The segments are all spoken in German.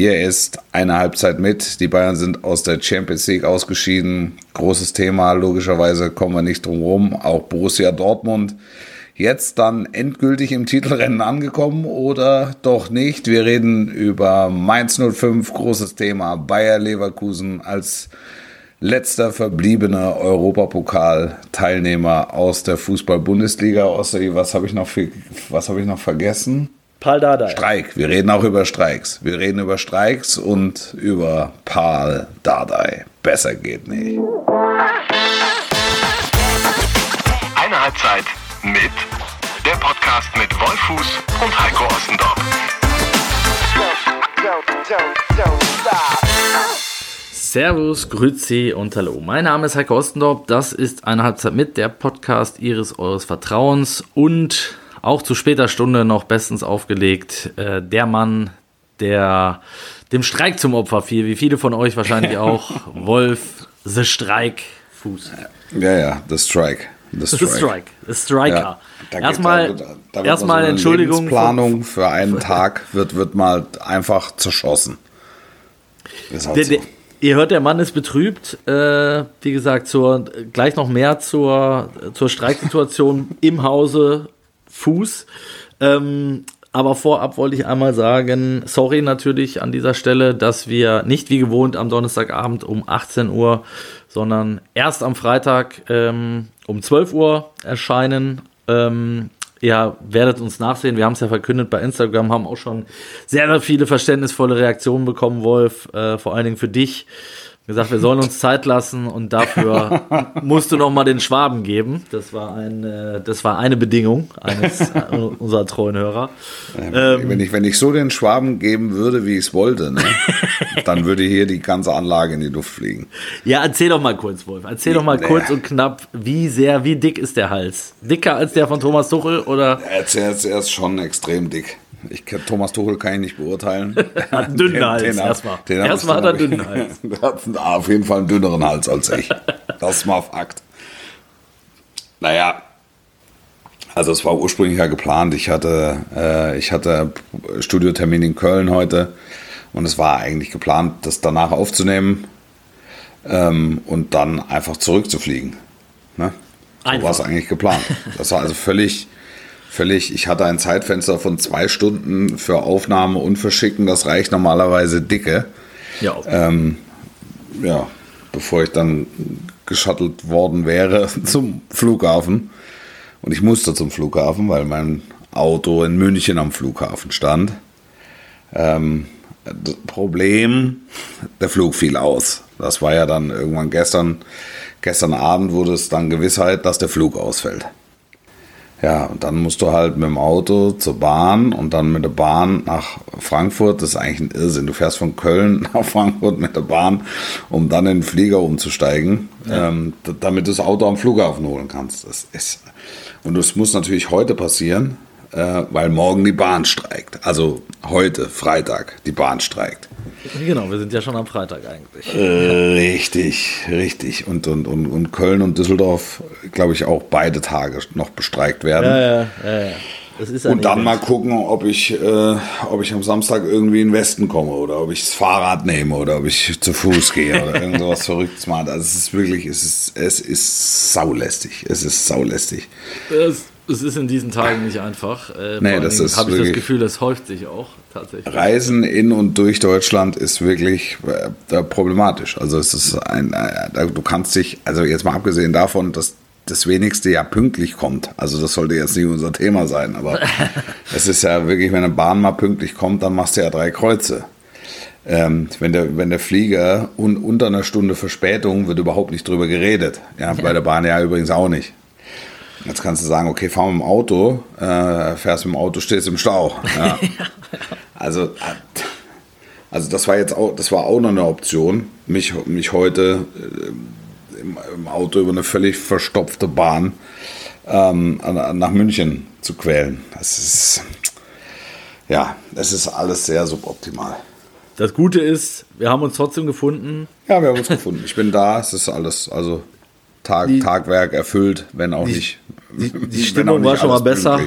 Hier ist eine Halbzeit mit. Die Bayern sind aus der Champions League ausgeschieden. Großes Thema, logischerweise kommen wir nicht drum rum. Auch Borussia Dortmund jetzt dann endgültig im Titelrennen angekommen oder doch nicht? Wir reden über Mainz 05, großes Thema. Bayer Leverkusen als letzter verbliebener Europapokal-Teilnehmer aus der Fußball-Bundesliga. Ossi, was habe ich, noch was hab ich noch vergessen? Paul Dardai. Streik. Wir reden auch über Streiks. Wir reden über Streiks und über Paul Dardai. Besser geht nicht. Eine Halbzeit mit der Podcast mit Wolfuß und Heiko Ostendorf. Servus, Grüezi und Hallo. Mein Name ist Heiko Ostendorf. Das ist eine Halbzeit mit der Podcast Ihres Eures Vertrauens und auch zu später Stunde noch bestens aufgelegt. Äh, der Mann, der dem Streik zum Opfer fiel, wie viele von euch wahrscheinlich auch. Wolf, The Strike, Fuß. Ja, ja, The Strike. The Strike. The, Strike. The Striker. Ja, erstmal, da, da erstmal so Entschuldigung. Planung für einen Tag wird, wird mal einfach zerschossen. Halt der, so. der, ihr hört, der Mann ist betrübt. Äh, wie gesagt, zur, gleich noch mehr zur, zur Streiksituation im Hause Fuß. Ähm, aber vorab wollte ich einmal sagen, sorry natürlich an dieser Stelle, dass wir nicht wie gewohnt am Donnerstagabend um 18 Uhr, sondern erst am Freitag ähm, um 12 Uhr erscheinen. Ähm, ihr werdet uns nachsehen. Wir haben es ja verkündet bei Instagram, haben auch schon sehr, sehr viele verständnisvolle Reaktionen bekommen, Wolf. Äh, vor allen Dingen für dich gesagt, wir sollen uns Zeit lassen und dafür musst du noch mal den Schwaben geben. Das war, ein, äh, das war eine Bedingung eines äh, unserer treuen Hörer. Ähm, wenn, ich, wenn ich so den Schwaben geben würde, wie ich es wollte, ne, dann würde hier die ganze Anlage in die Luft fliegen. Ja, erzähl doch mal kurz, Wolf. Erzähl doch mal nee. kurz und knapp, wie sehr, wie dick ist der Hals? Dicker als der von Thomas Tuchel oder? Er er ist schon extrem dick. Ich, Thomas Tuchel kann ich nicht beurteilen. Er hat dünnen Hals erstmal. Erstmal hat er dünnen Hals. Der hat auf jeden Fall einen dünneren Hals als ich. Das ist mal Fakt. Naja, also es war ursprünglich ja geplant. Ich hatte, äh, ich hatte Studiotermin in Köln heute und es war eigentlich geplant, das danach aufzunehmen ähm, und dann einfach zurückzufliegen. Ne? So war es eigentlich geplant. Das war also völlig völlig, ich hatte ein Zeitfenster von zwei Stunden für Aufnahme und Verschicken, das reicht normalerweise dicke. Ja. Ähm, ja, bevor ich dann geschattelt worden wäre zum Flughafen. Und ich musste zum Flughafen, weil mein Auto in München am Flughafen stand. Ähm, Problem, der Flug fiel aus. Das war ja dann irgendwann gestern. Gestern Abend wurde es dann Gewissheit, dass der Flug ausfällt. Ja, und dann musst du halt mit dem Auto zur Bahn und dann mit der Bahn nach Frankfurt. Das ist eigentlich ein Irrsinn. Du fährst von Köln nach Frankfurt mit der Bahn, um dann in den Flieger umzusteigen, ja. ähm, damit du das Auto am Flughafen holen kannst. Das ist, und das muss natürlich heute passieren, äh, weil morgen die Bahn streikt. Also heute, Freitag, die Bahn streikt. Genau, wir sind ja schon am Freitag eigentlich. Äh, richtig, richtig. Und, und, und, und Köln und Düsseldorf, glaube ich, auch beide Tage noch bestreikt werden. Ja, ja, ja. und dann mal gucken, ob ich, äh, ob ich am Samstag irgendwie in den Westen komme oder ob ich das Fahrrad nehme oder ob ich zu Fuß gehe oder irgendwas Verrücktes mache. Also es ist wirklich, es ist, es ist saulästig. Es ist saulästig. Es es ist in diesen Tagen nicht einfach. Äh, nee, das ist habe ich das Gefühl, das häuft sich auch tatsächlich. Reisen in und durch Deutschland ist wirklich äh, problematisch. Also es ist ein, äh, du kannst dich, also jetzt mal abgesehen davon, dass das wenigste ja pünktlich kommt. Also das sollte jetzt nicht unser Thema sein, aber es ist ja wirklich, wenn eine Bahn mal pünktlich kommt, dann machst du ja drei Kreuze. Ähm, wenn, der, wenn der Flieger un, unter einer Stunde Verspätung wird überhaupt nicht drüber geredet. Ja, ja. bei der Bahn ja übrigens auch nicht. Jetzt kannst du sagen, okay, fahr mit dem Auto, äh, fährst mit dem Auto, stehst im Stau. Ja. also, äh, also das war jetzt auch, das war auch noch eine Option, mich, mich heute äh, im, im, Auto über eine völlig verstopfte Bahn ähm, nach München zu quälen. Das ist, ja, es ist alles sehr suboptimal. Das Gute ist, wir haben uns trotzdem gefunden. Ja, wir haben uns gefunden. Ich bin da, es ist alles, also Tag, die, Tagwerk erfüllt, wenn auch die, nicht Die, die Stimmung war schon mal besser.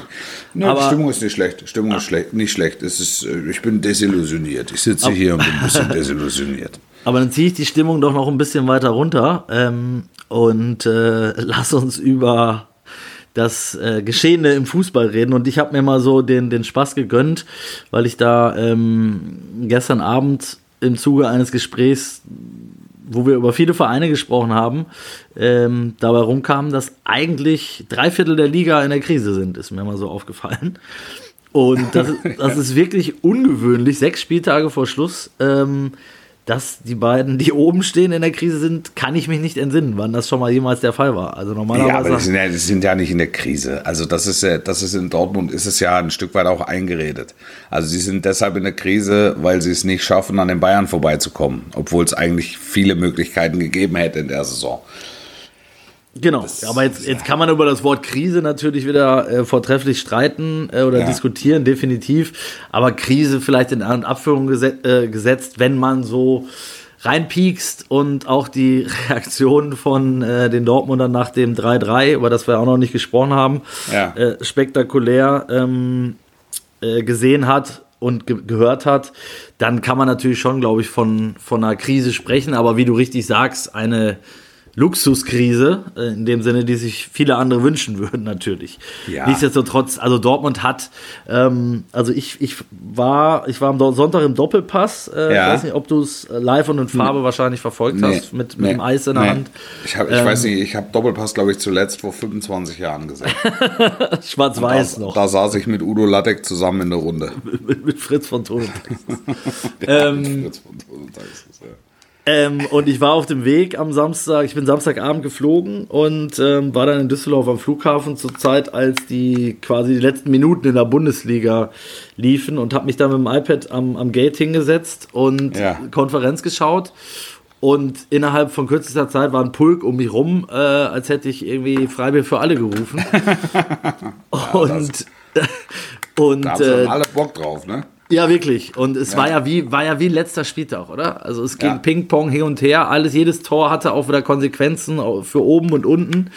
Nein, aber die Stimmung ist nicht schlecht. Stimmung ah. ist schlecht, nicht schlecht. Es ist, äh, ich bin desillusioniert. Ich sitze hier und bin ein bisschen desillusioniert. Aber dann ziehe ich die Stimmung doch noch ein bisschen weiter runter ähm, und äh, lass uns über das äh, Geschehene im Fußball reden. Und ich habe mir mal so den, den Spaß gegönnt, weil ich da ähm, gestern Abend im Zuge eines Gesprächs, wo wir über viele Vereine gesprochen haben, ähm, dabei rumkam, dass eigentlich drei Viertel der Liga in der Krise sind, ist mir mal so aufgefallen. Und das, das ist wirklich ungewöhnlich, sechs Spieltage vor Schluss. Ähm, dass die beiden, die oben stehen in der Krise sind, kann ich mich nicht entsinnen, wann das schon mal jemals der Fall war. Also normalerweise. Ja, aber die sind ja, sind ja nicht in der Krise. Also das ist ja, das ist in Dortmund ist es ja ein Stück weit auch eingeredet. Also sie sind deshalb in der Krise, weil sie es nicht schaffen, an den Bayern vorbeizukommen, obwohl es eigentlich viele Möglichkeiten gegeben hätte in der Saison. Genau, das, aber jetzt, jetzt kann man über das Wort Krise natürlich wieder äh, vortrefflich streiten äh, oder ja. diskutieren, definitiv. Aber Krise vielleicht in An- und Abführung geset, äh, gesetzt, wenn man so reinpiekst und auch die Reaktion von äh, den Dortmundern nach dem 3-3, über das wir auch noch nicht gesprochen haben, ja. Äh, spektakulär ähm, äh, gesehen hat und ge gehört hat, dann kann man natürlich schon, glaube ich, von, von einer Krise sprechen. Aber wie du richtig sagst, eine Luxuskrise, äh, in dem Sinne, die sich viele andere wünschen würden, natürlich. Ja. Nichtsdestotrotz, also Dortmund hat, ähm, also ich, ich war, ich war am Sonntag im Doppelpass. Äh, ja. Ich weiß nicht, ob du es live und in Farbe hm. wahrscheinlich verfolgt nee. hast, mit, mit nee. dem Eis in der nee. Hand. Ich, hab, ich ähm, weiß nicht, ich habe Doppelpass, glaube ich, zuletzt vor 25 Jahren gesehen. Schwarz-Weiß noch. Da saß ich mit Udo Lattek zusammen in der Runde. mit, mit, Fritz von Tonentax. ähm, Fritz von Tonentax, ja. Ähm, und ich war auf dem Weg am Samstag, ich bin Samstagabend geflogen und ähm, war dann in Düsseldorf am Flughafen zur Zeit, als die quasi die letzten Minuten in der Bundesliga liefen und habe mich dann mit dem iPad am, am Gate hingesetzt und ja. Konferenz geschaut. Und innerhalb von kürzester Zeit war ein Pulk um mich rum, äh, als hätte ich irgendwie Freibier für alle gerufen. und ja, und da haben äh, alle Bock drauf, ne? Ja, wirklich. Und es ja. war ja wie war ja wie letzter Spieltag, oder? Also es ging ja. Ping-Pong hin und her. Alles, jedes Tor hatte auch wieder Konsequenzen für oben und unten.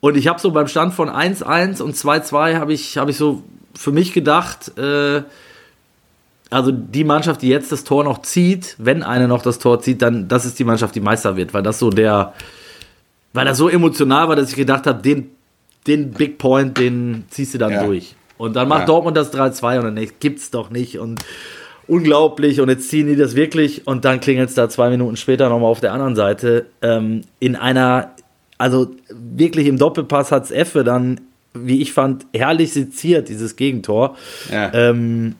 Und ich habe so beim Stand von 1-1 und 2-2 habe ich, hab ich so für mich gedacht, äh, also die Mannschaft, die jetzt das Tor noch zieht, wenn eine noch das Tor zieht, dann das ist die Mannschaft, die Meister wird, weil das so der, weil das so emotional war, dass ich gedacht habe, den, den Big Point, den ziehst du dann ja. durch. Und dann macht ja. Dortmund das 3-2 und dann nicht, gibt's doch nicht. Und unglaublich. Und jetzt ziehen die das wirklich und dann klingelt es da zwei Minuten später nochmal auf der anderen Seite. Ähm, in einer, also wirklich im Doppelpass hat es Effe dann, wie ich fand, herrlich seziert, dieses Gegentor. Ja. Ähm,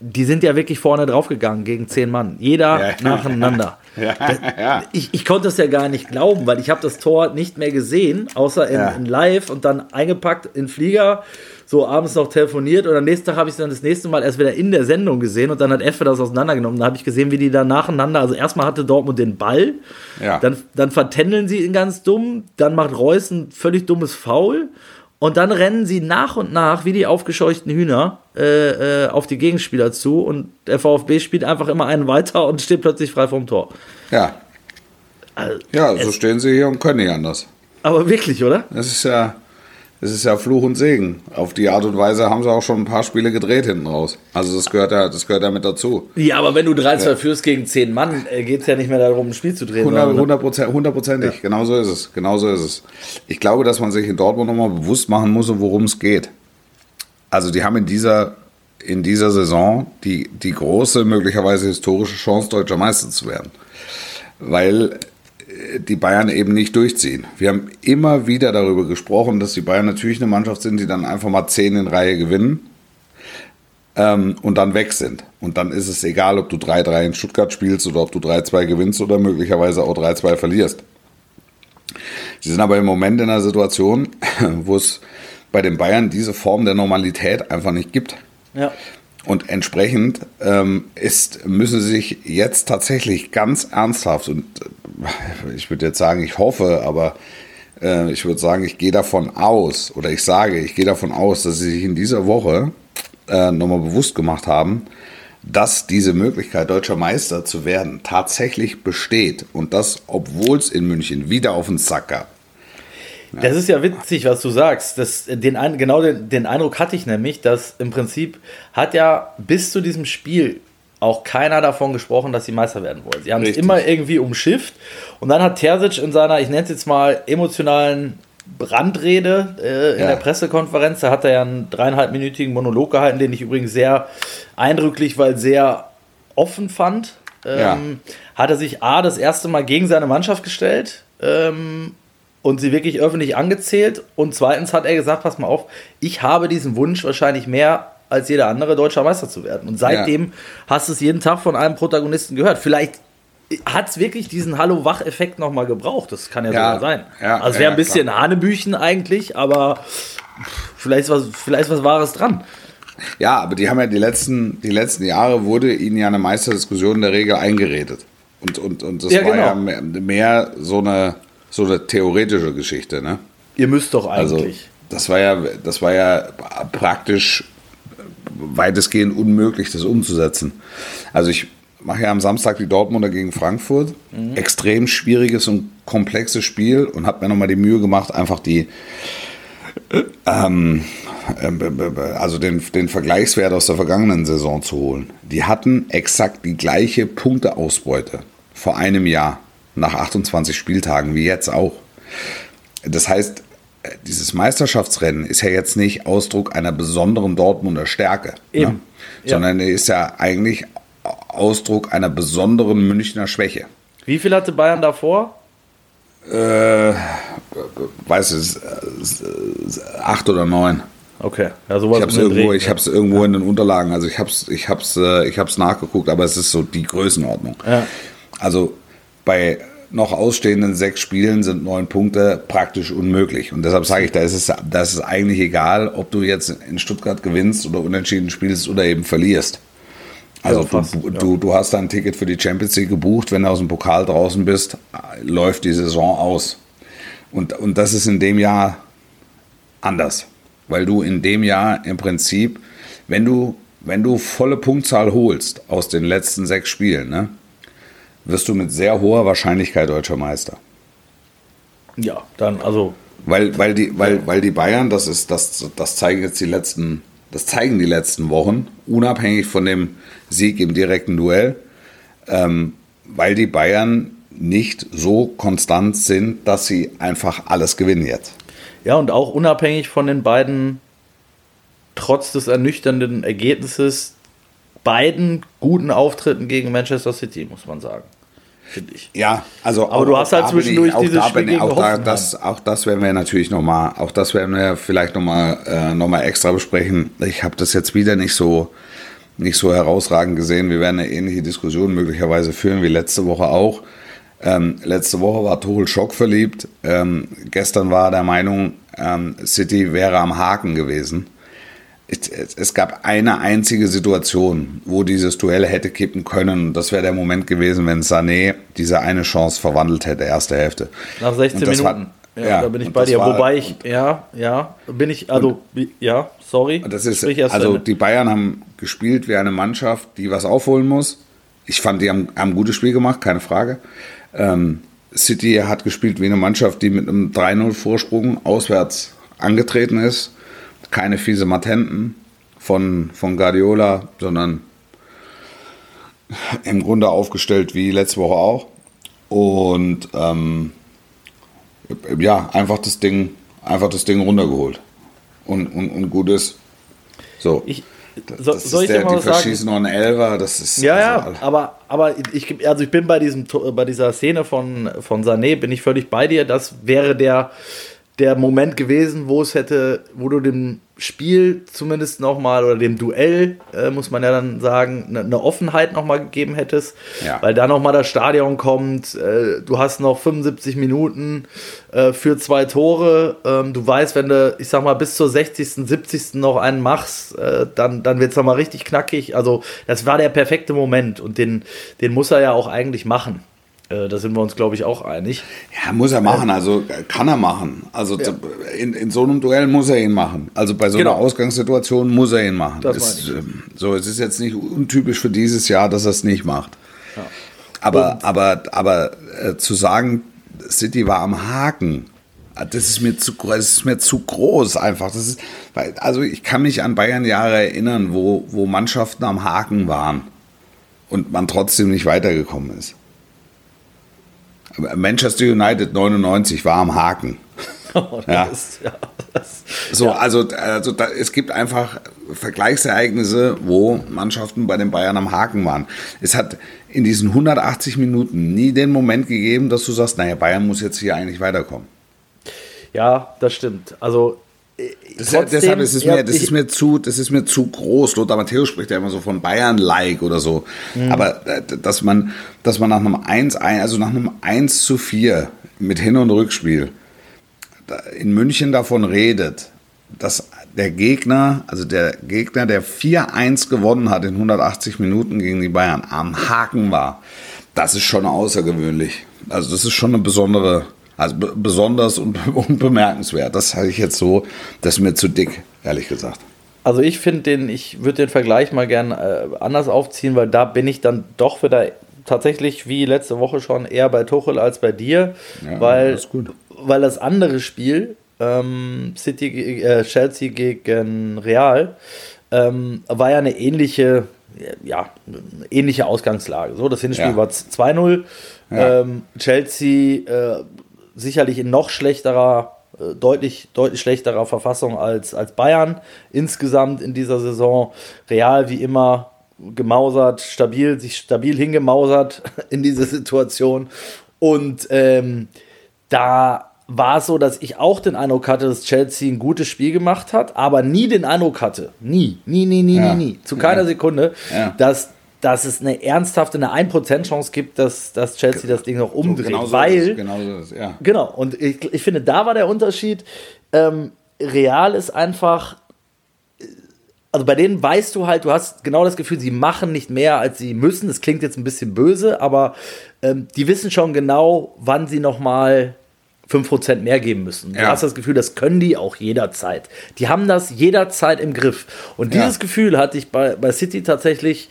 die sind ja wirklich vorne draufgegangen gegen zehn Mann. Jeder ja. nacheinander. Ja, ja. Ich, ich konnte es ja gar nicht glauben, weil ich habe das Tor nicht mehr gesehen, außer in, in Live und dann eingepackt in Flieger so abends noch telefoniert und am nächsten Tag habe ich es dann das nächste Mal erst wieder in der Sendung gesehen und dann hat Effe das auseinandergenommen. Da habe ich gesehen, wie die da nacheinander, also erstmal hatte Dortmund den Ball, dann, dann vertändeln sie ihn ganz dumm, dann macht Reus ein völlig dummes Foul und dann rennen sie nach und nach, wie die aufgescheuchten Hühner, äh, äh, auf die Gegenspieler zu und der VfB spielt einfach immer einen weiter und steht plötzlich frei vom Tor. Ja. Also, ja, so stehen sie hier und können nicht anders. Aber wirklich, oder? Das ist ja es ist ja Fluch und Segen. Auf die Art und Weise haben sie auch schon ein paar Spiele gedreht hinten raus. Also das gehört ja, das gehört ja mit dazu. Ja, aber wenn du 3-2 ja. führst gegen 10 Mann, äh, geht es ja nicht mehr darum, ein Spiel zu drehen. Hundertprozentig, ja. genau so ist es. Genau so ist es. Ich glaube, dass man sich in Dortmund nochmal bewusst machen muss, worum es geht. Also die haben in dieser, in dieser Saison die, die große, möglicherweise historische Chance, deutscher Meister zu werden. Weil die Bayern eben nicht durchziehen. Wir haben immer wieder darüber gesprochen, dass die Bayern natürlich eine Mannschaft sind, die dann einfach mal zehn in Reihe gewinnen ähm, und dann weg sind. Und dann ist es egal, ob du 3-3 in Stuttgart spielst oder ob du 3-2 gewinnst oder möglicherweise auch 3-2 verlierst. Sie sind aber im Moment in einer Situation, wo es bei den Bayern diese Form der Normalität einfach nicht gibt. Ja. Und entsprechend ähm, ist, müssen sie sich jetzt tatsächlich ganz ernsthaft, und ich würde jetzt sagen, ich hoffe, aber äh, ich würde sagen, ich gehe davon aus, oder ich sage, ich gehe davon aus, dass sie sich in dieser Woche äh, nochmal bewusst gemacht haben, dass diese Möglichkeit, deutscher Meister zu werden, tatsächlich besteht. Und das, obwohl es in München wieder auf den Sack gab. Das ist ja witzig, was du sagst. Das, den, genau den, den Eindruck hatte ich nämlich, dass im Prinzip hat ja bis zu diesem Spiel auch keiner davon gesprochen, dass sie Meister werden wollen. Sie haben Richtig. es immer irgendwie umschifft. Und dann hat Terzic in seiner, ich nenne es jetzt mal, emotionalen Brandrede äh, in ja. der Pressekonferenz, da hat er ja einen dreieinhalbminütigen Monolog gehalten, den ich übrigens sehr eindrücklich, weil sehr offen fand. Ähm, ja. Hat er sich A, das erste Mal gegen seine Mannschaft gestellt ähm, und sie wirklich öffentlich angezählt. Und zweitens hat er gesagt, pass mal auf, ich habe diesen Wunsch wahrscheinlich mehr als jeder andere deutscher Meister zu werden. Und seitdem ja. hast du es jeden Tag von einem Protagonisten gehört. Vielleicht hat es wirklich diesen Hallo-Wach-Effekt nochmal gebraucht. Das kann ja, ja sogar sein. Ja, also es wäre ein bisschen klar. Hanebüchen eigentlich, aber vielleicht was, vielleicht was Wahres dran. Ja, aber die haben ja die letzten, die letzten Jahre wurde ihnen ja eine Meisterdiskussion in der Regel eingeredet. Und, und, und das ja, war genau. ja mehr, mehr, so, eine, so eine theoretische Geschichte, ne? Ihr müsst doch also, eigentlich. Also, das war ja, das war ja praktisch weitestgehend unmöglich, das umzusetzen. Also ich mache ja am Samstag die Dortmunder gegen Frankfurt. Mhm. Extrem schwieriges und komplexes Spiel und habe mir nochmal die Mühe gemacht, einfach die ähm, äh, also den, den Vergleichswert aus der vergangenen Saison zu holen. Die hatten exakt die gleiche Punkteausbeute vor einem Jahr nach 28 Spieltagen wie jetzt auch. Das heißt, dieses Meisterschaftsrennen ist ja jetzt nicht Ausdruck einer besonderen Dortmunder Stärke, ne? ja. sondern ist ja eigentlich Ausdruck einer besonderen Münchner Schwäche. Wie viel hatte Bayern davor? Äh, weiß es, acht oder neun. Okay, ja, sowas. Ich habe es irgendwo, ich hab's irgendwo ja. in den Unterlagen, also ich habe es ich hab's, äh, ich hab's nachgeguckt, aber es ist so die Größenordnung. Ja. Also bei noch ausstehenden sechs Spielen sind neun Punkte praktisch unmöglich. Und deshalb sage ich, da ist, es, da ist eigentlich egal, ob du jetzt in Stuttgart gewinnst oder unentschieden spielst oder eben verlierst. Also ja, fast, du, ja. du, du hast ein Ticket für die Champions League gebucht, wenn du aus dem Pokal draußen bist, läuft die Saison aus. Und, und das ist in dem Jahr anders, weil du in dem Jahr im Prinzip, wenn du, wenn du volle Punktzahl holst aus den letzten sechs Spielen, ne, wirst du mit sehr hoher Wahrscheinlichkeit deutscher Meister. Ja, dann also. Weil, weil, die, weil, weil die Bayern, das ist, das, das zeigen jetzt die letzten, das zeigen die letzten Wochen, unabhängig von dem Sieg im direkten Duell, ähm, weil die Bayern nicht so konstant sind, dass sie einfach alles gewinnen jetzt. Ja, und auch unabhängig von den beiden, trotz des ernüchternden Ergebnisses, beiden guten Auftritten gegen Manchester City, muss man sagen finde ich. Ja, also aber auch, du hast halt zwischendurch ich, dieses Spiel gegen auch, da, das, auch das werden wir natürlich noch mal, auch das werden wir vielleicht noch mal, äh, noch mal extra besprechen. Ich habe das jetzt wieder nicht so nicht so herausragend gesehen. Wir werden eine ähnliche Diskussion möglicherweise führen wie letzte Woche auch. Ähm, letzte Woche war Tuchel schockverliebt. Ähm, gestern war er der Meinung, ähm, City wäre am Haken gewesen es gab eine einzige Situation, wo dieses Duell hätte kippen können. Das wäre der Moment gewesen, wenn Sané diese eine Chance verwandelt hätte, erste Hälfte. Nach 16 Minuten. War, ja, ja, da bin ich bei dir. War, Wobei ich, ja, ja, bin ich, also, und, ja, sorry. Das ist, also die Bayern haben gespielt wie eine Mannschaft, die was aufholen muss. Ich fand, die haben, haben ein gutes Spiel gemacht, keine Frage. Ähm, City hat gespielt wie eine Mannschaft, die mit einem 3-0-Vorsprung auswärts angetreten ist keine fiese Matenten von, von Guardiola, sondern im Grunde aufgestellt wie letzte Woche auch. Und ähm, ja, einfach das Ding, einfach das Ding runtergeholt. Und, und, und gut ist. So. Ich, so, das soll ich der, dir mal die verschießen noch einen Elver, das ist. Ja, ja, aber, aber ich, also ich bin bei, diesem, bei dieser Szene von, von Sané, bin ich völlig bei dir. Das wäre der, der Moment gewesen, wo es hätte, wo du dem Spiel zumindest nochmal oder dem Duell, äh, muss man ja dann sagen, eine ne Offenheit nochmal gegeben hättest, ja. weil da nochmal das Stadion kommt, äh, du hast noch 75 Minuten äh, für zwei Tore, ähm, du weißt, wenn du, ich sag mal, bis zur 60., 70. noch einen machst, äh, dann, dann wird es nochmal richtig knackig, also das war der perfekte Moment und den, den muss er ja auch eigentlich machen. Äh, da sind wir uns, glaube ich, auch einig. Ja, muss er machen, also kann er machen. Also ja. in, in so einem Duell muss er ihn machen. Also bei so genau. einer Ausgangssituation muss er ihn machen. Das ist, ähm, so, es ist jetzt nicht untypisch für dieses Jahr, dass er es nicht macht. Ja. Aber, aber, aber äh, zu sagen, City war am Haken, das ist mir zu, das ist mir zu groß einfach. Das ist, also ich kann mich an Bayern-Jahre erinnern, wo, wo Mannschaften am Haken waren und man trotzdem nicht weitergekommen ist. Manchester United 99 war am Haken. Oh, ja. Ist, ja das, so, ja. also, also da, es gibt einfach Vergleichsereignisse, wo Mannschaften bei den Bayern am Haken waren. Es hat in diesen 180 Minuten nie den Moment gegeben, dass du sagst, naja, Bayern muss jetzt hier eigentlich weiterkommen. Ja, das stimmt. Also Trotzdem, deshalb ist es mir, das ist mir zu, das ist mir zu groß. Lothar Matthäus spricht ja immer so von Bayern-like oder so. Mhm. Aber äh, dass man, dass man nach einem 1, also nach einem 1 zu 4 mit Hin- und Rückspiel in München davon redet, dass der Gegner, also der Gegner, der 4-1 gewonnen hat in 180 Minuten gegen die Bayern, am Haken war, das ist schon außergewöhnlich. Also das ist schon eine besondere also besonders und, und bemerkenswert. Das halte ich jetzt so, das ist mir zu dick, ehrlich gesagt. Also ich finde den, ich würde den Vergleich mal gern äh, anders aufziehen, weil da bin ich dann doch wieder tatsächlich wie letzte Woche schon eher bei Tuchel als bei dir, ja, weil, das weil das andere Spiel, ähm, City, äh, Chelsea gegen Real, ähm, war ja eine ähnliche, ja, ähnliche Ausgangslage. So, das Hinspiel ja. war 2-0. Ja. Ähm, Chelsea äh, sicherlich in noch schlechterer, äh, deutlich, deutlich schlechterer Verfassung als, als Bayern insgesamt in dieser Saison. Real wie immer gemausert, stabil, sich stabil hingemausert in diese Situation. Und ähm, da war es so, dass ich auch den Eindruck hatte, dass Chelsea ein gutes Spiel gemacht hat, aber nie den Eindruck hatte, nie, nie, nie, nie, ja. nie, nie, zu keiner ja. Sekunde, ja. dass dass es eine ernsthafte, eine 1% Chance gibt, dass, dass Chelsea das Ding noch umdreht. So, genau so weil, genau so ist, ja. Genau, und ich, ich finde, da war der Unterschied. Ähm, Real ist einfach, also bei denen weißt du halt, du hast genau das Gefühl, sie machen nicht mehr, als sie müssen. Das klingt jetzt ein bisschen böse, aber ähm, die wissen schon genau, wann sie nochmal 5% mehr geben müssen. Du ja. hast das Gefühl, das können die auch jederzeit. Die haben das jederzeit im Griff. Und dieses ja. Gefühl hatte ich bei, bei City tatsächlich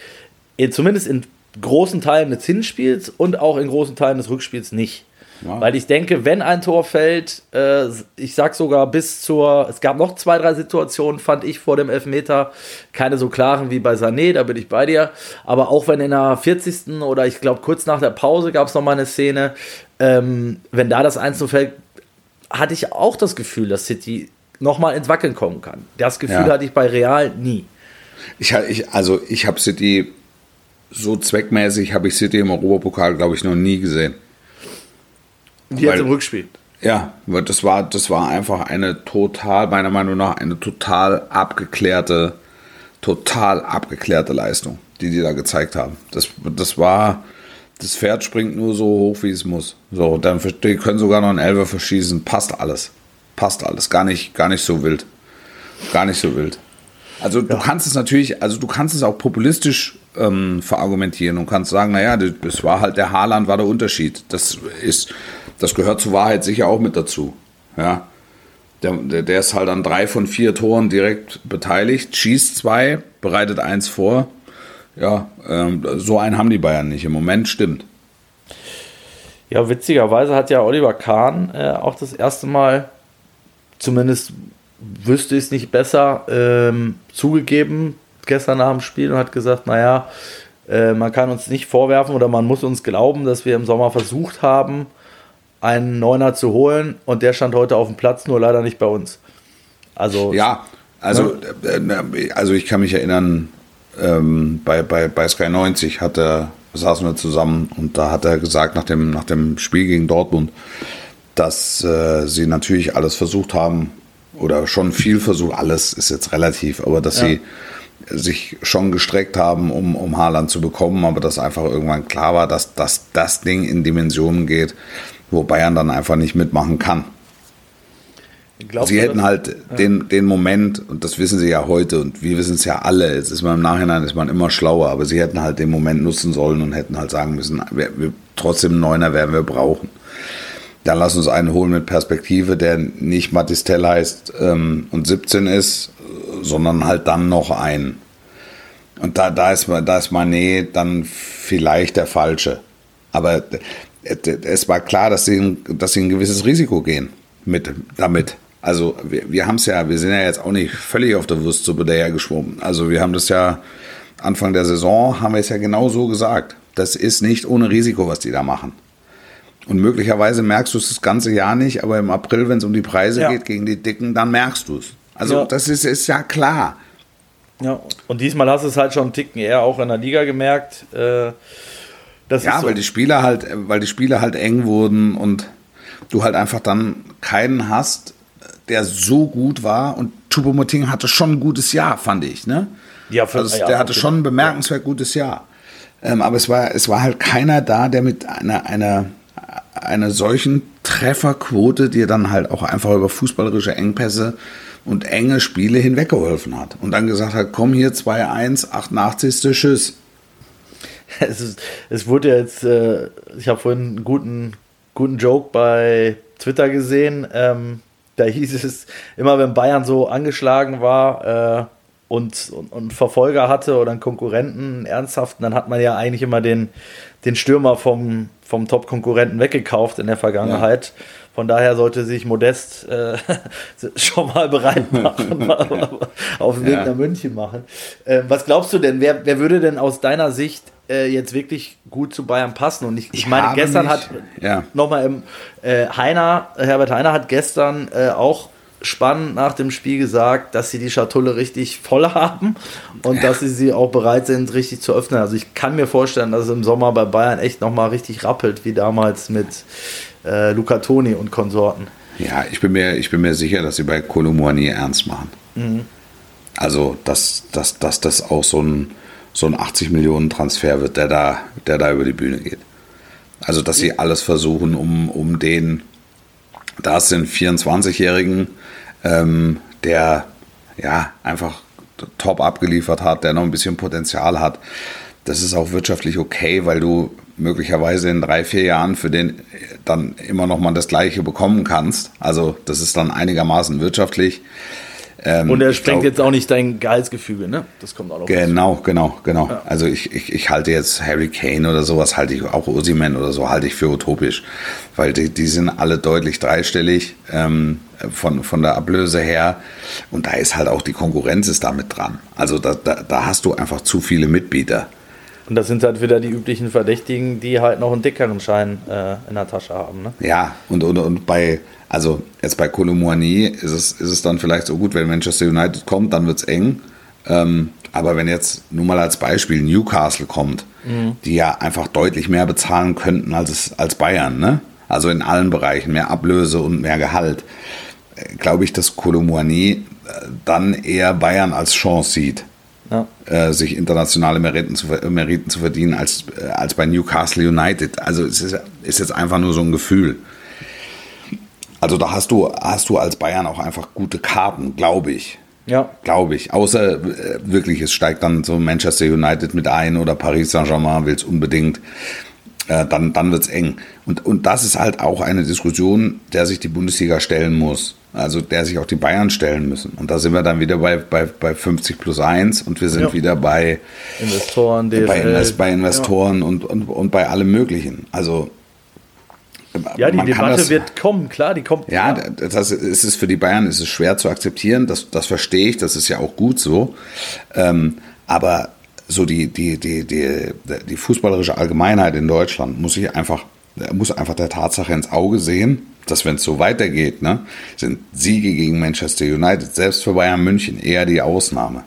zumindest in großen Teilen des Hinspiels und auch in großen Teilen des Rückspiels nicht. Ja. Weil ich denke, wenn ein Tor fällt, äh, ich sag sogar bis zur, es gab noch zwei, drei Situationen, fand ich vor dem Elfmeter, keine so klaren wie bei Sané, da bin ich bei dir. Aber auch wenn in der 40. oder ich glaube kurz nach der Pause gab es noch mal eine Szene, ähm, wenn da das 1 fällt, hatte ich auch das Gefühl, dass City noch mal ins Wackeln kommen kann. Das Gefühl ja. hatte ich bei Real nie. Ich, ich, also ich habe City so zweckmäßig habe ich City im Europapokal, glaube ich, noch nie gesehen. Und jetzt im Rückspiel. Ja, das war, das war einfach eine total, meiner Meinung nach, eine total abgeklärte, total abgeklärte Leistung, die die da gezeigt haben. Das, das war, das Pferd springt nur so hoch, wie es muss. So, dann die können sogar noch einen Elfer verschießen, passt alles. Passt alles, gar nicht, gar nicht so wild. Gar nicht so wild. Also du kannst es natürlich, also du kannst es auch populistisch ähm, verargumentieren und kannst sagen, naja, das war halt der Haaland war der Unterschied. Das ist, das gehört zur Wahrheit sicher auch mit dazu. Ja. Der, der ist halt an drei von vier Toren direkt beteiligt, schießt zwei, bereitet eins vor. Ja, ähm, so einen haben die Bayern nicht. Im Moment stimmt. Ja, witzigerweise hat ja Oliver Kahn äh, auch das erste Mal, zumindest wüsste ich es nicht besser, ähm, zugegeben, gestern nach dem Spiel und hat gesagt, naja, äh, man kann uns nicht vorwerfen oder man muss uns glauben, dass wir im Sommer versucht haben, einen Neuner zu holen und der stand heute auf dem Platz, nur leider nicht bei uns. Also ja, also, ne? also ich kann mich erinnern, ähm, bei, bei, bei Sky 90 hat er, saßen wir zusammen und da hat er gesagt, nach dem, nach dem Spiel gegen Dortmund, dass äh, sie natürlich alles versucht haben oder schon viel versucht, alles ist jetzt relativ, aber dass ja. sie sich schon gestreckt haben, um, um Haaland zu bekommen, aber dass einfach irgendwann klar war, dass, dass das Ding in Dimensionen geht, wo Bayern dann einfach nicht mitmachen kann. Glaubst sie hätten halt ja. den, den Moment, und das wissen sie ja heute, und wir wissen es ja alle, jetzt ist man im Nachhinein ist man immer schlauer, aber sie hätten halt den Moment nutzen sollen und hätten halt sagen müssen, wir, wir trotzdem einen Neuner werden wir brauchen. Dann lass uns einen holen mit Perspektive, der nicht Matistel heißt ähm, und 17 ist, sondern halt dann noch einen. Und da, da, ist, da ist Manet dann vielleicht der Falsche. Aber es war klar, dass sie, dass sie ein gewisses Risiko gehen. mit damit. Also wir, wir haben es ja, wir sind ja jetzt auch nicht völlig auf der Wurstsuppe dahergeschwommen. Also wir haben das ja Anfang der Saison, haben wir es ja genau so gesagt. Das ist nicht ohne Risiko, was die da machen. Und möglicherweise merkst du es das ganze Jahr nicht, aber im April, wenn es um die Preise ja. geht gegen die Dicken, dann merkst du es. Also ja. das ist, ist ja klar. Ja, und diesmal hast du es halt schon einen Ticken eher auch in der Liga gemerkt. Äh, ja, so. weil die Spieler halt, weil die Spiele halt eng wurden und du halt einfach dann keinen hast, der so gut war. Und Choupo-Moting hatte schon ein gutes Jahr, fand ich. Ne? Ja, für, also, der ja, hatte schon ein bemerkenswert gutes Jahr. Ähm, aber es war, es war halt keiner da, der mit einer, einer, einer solchen Trefferquote dir dann halt auch einfach über fußballerische Engpässe und enge Spiele hinweggeholfen hat. Und dann gesagt hat, komm hier 2-1, 88. Tschüss. Es, ist, es wurde jetzt, äh, ich habe vorhin einen guten, guten Joke bei Twitter gesehen. Ähm, da hieß es, immer wenn Bayern so angeschlagen war, äh, und, und, und, Verfolger hatte oder einen Konkurrenten, einen ernsthaften, dann hat man ja eigentlich immer den, den Stürmer vom, vom Top-Konkurrenten weggekauft in der Vergangenheit. Ja. Von daher sollte sich Modest äh, schon mal bereit machen, auf den Weg ja. nach München machen. Äh, was glaubst du denn, wer, wer würde denn aus deiner Sicht äh, jetzt wirklich gut zu Bayern passen? Und ich, ich, ich meine, gestern mich, hat ja. nochmal im äh, Heiner, Herbert Heiner hat gestern äh, auch spannend nach dem Spiel gesagt, dass sie die Schatulle richtig voll haben und dass sie sie auch bereit sind, richtig zu öffnen. Also ich kann mir vorstellen, dass es im Sommer bei Bayern echt nochmal richtig rappelt, wie damals mit äh, Luca Toni und Konsorten. Ja, ich bin mir, ich bin mir sicher, dass sie bei Kolomouani ernst machen. Mhm. Also, dass, dass, dass das auch so ein, so ein 80 Millionen Transfer wird, der da, der da über die Bühne geht. Also, dass sie alles versuchen, um, um den, da sind 24-Jährigen ähm, der ja einfach top abgeliefert hat, der noch ein bisschen Potenzial hat. Das ist auch wirtschaftlich okay, weil du möglicherweise in drei, vier Jahren für den dann immer noch mal das Gleiche bekommen kannst. Also das ist dann einigermaßen wirtschaftlich. Ähm, und er sprengt jetzt auch nicht dein Gehaltsgefüge, ne? Das kommt auch noch. Genau, raus. genau, genau. Ja. Also ich, ich, ich halte jetzt Harry Kane oder sowas, halte ich auch Osiman oder so, halte ich für utopisch. Weil die, die sind alle deutlich dreistellig ähm, von, von der Ablöse her. Und da ist halt auch die Konkurrenz ist damit dran. Also da, da, da hast du einfach zu viele Mitbieter. Und das sind halt wieder die üblichen Verdächtigen, die halt noch einen dickeren Schein äh, in der Tasche haben. Ne? Ja, und, und, und bei, also jetzt bei Kolomouani ist es, ist es dann vielleicht so gut, wenn Manchester United kommt, dann wird es eng. Ähm, aber wenn jetzt nur mal als Beispiel Newcastle kommt, mhm. die ja einfach deutlich mehr bezahlen könnten als, als Bayern, ne? also in allen Bereichen, mehr Ablöse und mehr Gehalt, äh, glaube ich, dass Kolomouani äh, dann eher Bayern als Chance sieht ja. äh, sich internationale Meriten zu, Meriten zu verdienen als, äh, als bei Newcastle United. Also es ist, ist jetzt einfach nur so ein Gefühl. Also da hast du, hast du als Bayern auch einfach gute Karten, glaube ich. Ja. Glaube ich. Außer äh, wirklich, es steigt dann so Manchester United mit ein oder Paris Saint-Germain will es unbedingt. Dann dann wird es eng. Und, und das ist halt auch eine Diskussion, der sich die Bundesliga stellen muss also der sich auch die Bayern stellen müssen. Und da sind wir dann wieder bei, bei, bei 50 plus 1 und wir sind ja. wieder bei Investoren, DFL. bei, Invest, bei Investoren ja. und, und, und bei allem Möglichen. Also ja, die Debatte das, wird kommen, klar, die kommt. Ja, ja. Das ist es für die Bayern ist es schwer zu akzeptieren, das, das verstehe ich, das ist ja auch gut so. Ähm, aber so die, die, die, die, die fußballerische Allgemeinheit in Deutschland muss sich einfach, muss einfach der Tatsache ins Auge sehen, dass wenn es so weitergeht, ne, sind Siege gegen Manchester United, selbst für Bayern München, eher die Ausnahme.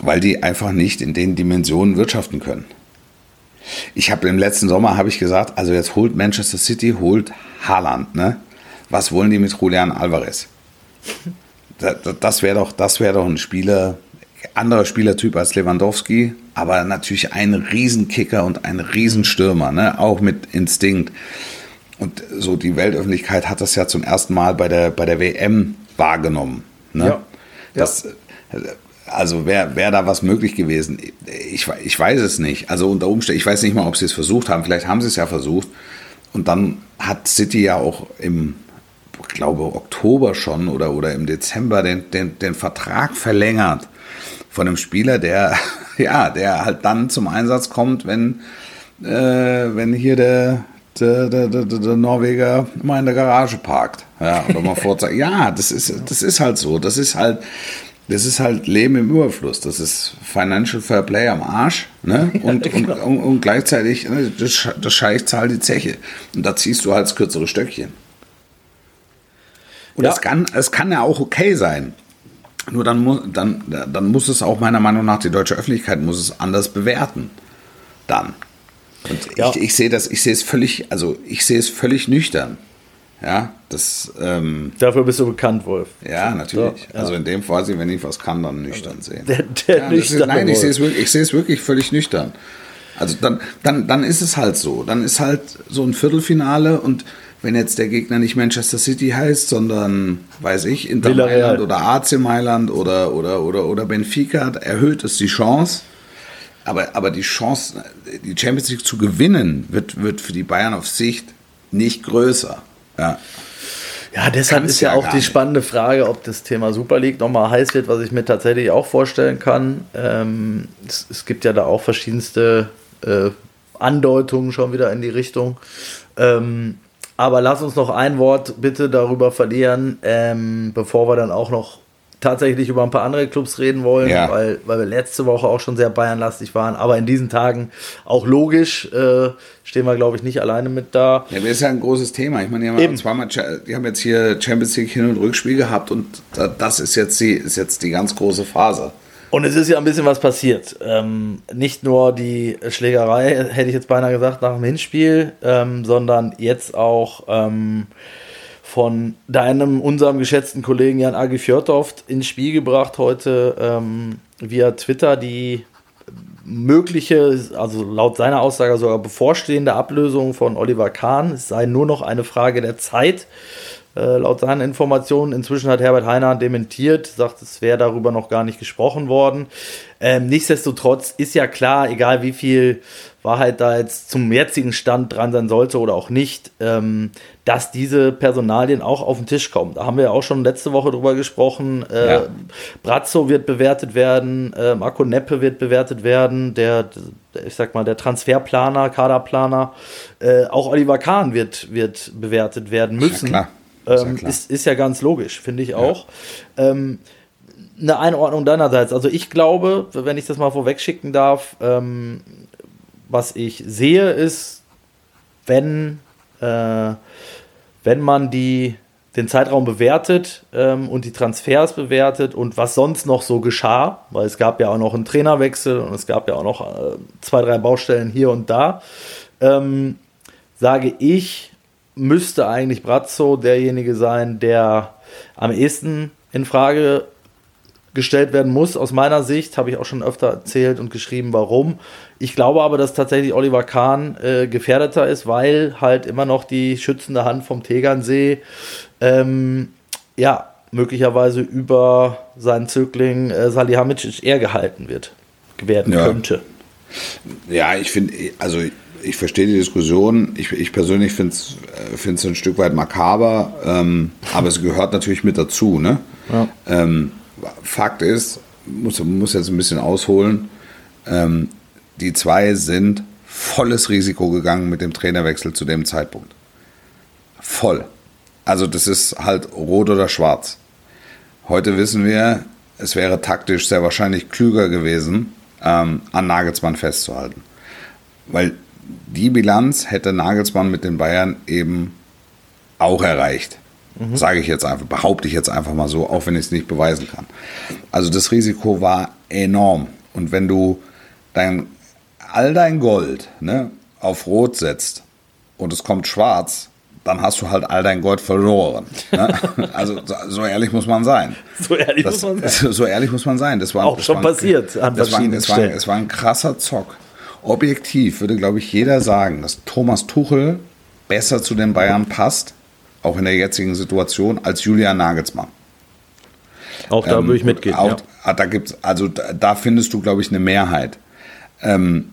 Weil die einfach nicht in den Dimensionen wirtschaften können. Ich habe im letzten Sommer ich gesagt, also jetzt holt Manchester City, holt Haaland, ne? Was wollen die mit Julian Alvarez? Das wäre doch, das doch ein Spieler, anderer Spielertyp als Lewandowski, aber natürlich ein Riesenkicker und ein Riesenstürmer, ne? Auch mit Instinkt. Und so die Weltöffentlichkeit hat das ja zum ersten Mal bei der, bei der WM wahrgenommen. Ne? Ja. Das, also wäre wär da was möglich gewesen? Ich, ich weiß es nicht. Also unter Umständen, ich weiß nicht mal, ob sie es versucht haben. Vielleicht haben sie es ja versucht. Und dann hat City ja auch im, ich glaube, Oktober schon oder, oder im Dezember den, den, den Vertrag verlängert von einem Spieler, der, ja, der halt dann zum Einsatz kommt, wenn, äh, wenn hier der, der, der, der, der Norweger mal in der Garage parkt. Ja, oder mal vorzeigen. Ja, das ist, das ist halt so. Das ist halt, das ist halt Leben im Überfluss. Das ist Financial Fair Play am Arsch. Ne? Und, ja, genau. und, und, und, gleichzeitig, ne, das, das Scheich zahlt die Zeche. Und da ziehst du halt das kürzere Stöckchen. Und es ja. kann, kann ja auch okay sein. Nur dann muss, dann, dann muss es auch meiner Meinung nach, die deutsche Öffentlichkeit muss es anders bewerten. Dann. Und ja. ich, ich sehe das, ich sehe es völlig, also ich sehe es völlig nüchtern. Ja, das. Ähm, Dafür bist du bekannt, Wolf. Ja, natürlich. Ja. Also in dem Fall, wenn ich was kann, dann nüchtern sehen. Der, der ja, ist, nein, ich sehe, es wirklich, ich sehe es wirklich völlig nüchtern. Also dann, dann, dann ist es halt so. Dann ist halt so ein Viertelfinale und wenn jetzt der Gegner nicht Manchester City heißt, sondern, weiß ich, Inter Mailand oder AC Mailand oder, oder, oder, oder Benfica, erhöht es die Chance. Aber, aber die Chance, die Champions League zu gewinnen, wird, wird für die Bayern auf Sicht nicht größer. Ja. Ja, deshalb Kann's ist ja, ja auch die spannende Frage, ob das Thema Super League nochmal heiß wird, was ich mir tatsächlich auch vorstellen kann. Ähm, es, es, gibt ja da auch verschiedenste äh, Andeutungen schon wieder in die Richtung. Ähm, aber lass uns noch ein Wort bitte darüber verlieren, ähm, bevor wir dann auch noch tatsächlich über ein paar andere Clubs reden wollen, ja. weil, weil wir letzte Woche auch schon sehr Bayernlastig waren. Aber in diesen Tagen auch logisch äh, stehen wir, glaube ich, nicht alleine mit da. Ja, das ist ja ein großes Thema. Ich meine, die haben, zweimal, die haben jetzt hier Champions League Hin- und Rückspiel gehabt und das ist jetzt die, ist jetzt die ganz große Phase. Und es ist ja ein bisschen was passiert. Ähm, nicht nur die Schlägerei, hätte ich jetzt beinahe gesagt, nach dem Hinspiel, ähm, sondern jetzt auch ähm, von deinem, unserem geschätzten Kollegen Jan Agi Fjordhoft ins Spiel gebracht heute ähm, via Twitter die mögliche, also laut seiner Aussage sogar bevorstehende Ablösung von Oliver Kahn. Es sei nur noch eine Frage der Zeit. Äh, laut seinen Informationen, inzwischen hat Herbert Heiner dementiert, sagt, es wäre darüber noch gar nicht gesprochen worden. Ähm, nichtsdestotrotz ist ja klar, egal wie viel Wahrheit da jetzt zum jetzigen Stand dran sein sollte oder auch nicht, ähm, dass diese Personalien auch auf den Tisch kommen. Da haben wir ja auch schon letzte Woche drüber gesprochen. Äh, ja. Brazzo wird bewertet werden, äh, Marco Neppe wird bewertet werden, der, ich sag mal, der Transferplaner, Kaderplaner. Äh, auch Oliver Kahn wird, wird bewertet werden müssen. Ja, ähm, ist, ist, ist, ja ganz logisch, finde ich auch. Ja. Ähm, eine Einordnung deinerseits. Also ich glaube, wenn ich das mal vorweg schicken darf, ähm, was ich sehe, ist, wenn, äh, wenn man die, den Zeitraum bewertet ähm, und die Transfers bewertet und was sonst noch so geschah, weil es gab ja auch noch einen Trainerwechsel und es gab ja auch noch äh, zwei, drei Baustellen hier und da, ähm, sage ich, müsste eigentlich Brazzo derjenige sein, der am ehesten in Frage gestellt werden muss. Aus meiner Sicht habe ich auch schon öfter erzählt und geschrieben, warum. Ich glaube aber, dass tatsächlich Oliver Kahn äh, gefährdeter ist, weil halt immer noch die schützende Hand vom Tegernsee ähm, ja möglicherweise über seinen Zögling äh, Salihamidzic eher gehalten wird, werden ja. könnte. Ja, ich finde, also ich verstehe die Diskussion. Ich, ich persönlich finde es äh, ein Stück weit makaber, ähm, aber es gehört natürlich mit dazu. Ne? Ja. Ähm, Fakt ist, muss, muss jetzt ein bisschen ausholen, ähm, die zwei sind volles Risiko gegangen mit dem Trainerwechsel zu dem Zeitpunkt. Voll. Also das ist halt rot oder schwarz. Heute wissen wir, es wäre taktisch sehr wahrscheinlich klüger gewesen, ähm, an Nagelsmann festzuhalten. Weil die Bilanz hätte Nagelsmann mit den Bayern eben auch erreicht. Mhm. Sage ich jetzt einfach, behaupte ich jetzt einfach mal so, auch wenn ich es nicht beweisen kann. Also das Risiko war enorm. Und wenn du dein, all dein Gold ne, auf Rot setzt und es kommt schwarz, dann hast du halt all dein Gold verloren. Ne? Also so ehrlich muss man sein. So ehrlich das, muss man sein. So ehrlich muss man sein. Das war, auch das schon war, passiert an das war, das war, es war ein krasser Zock. Objektiv würde, glaube ich, jeder sagen, dass Thomas Tuchel besser zu den Bayern passt, auch in der jetzigen Situation, als Julian Nagelsmann. Auch da ähm, würde ich mitgehen. Auch, ja. Da gibt's, also da, da, findest du, glaube ich, eine Mehrheit. Ähm,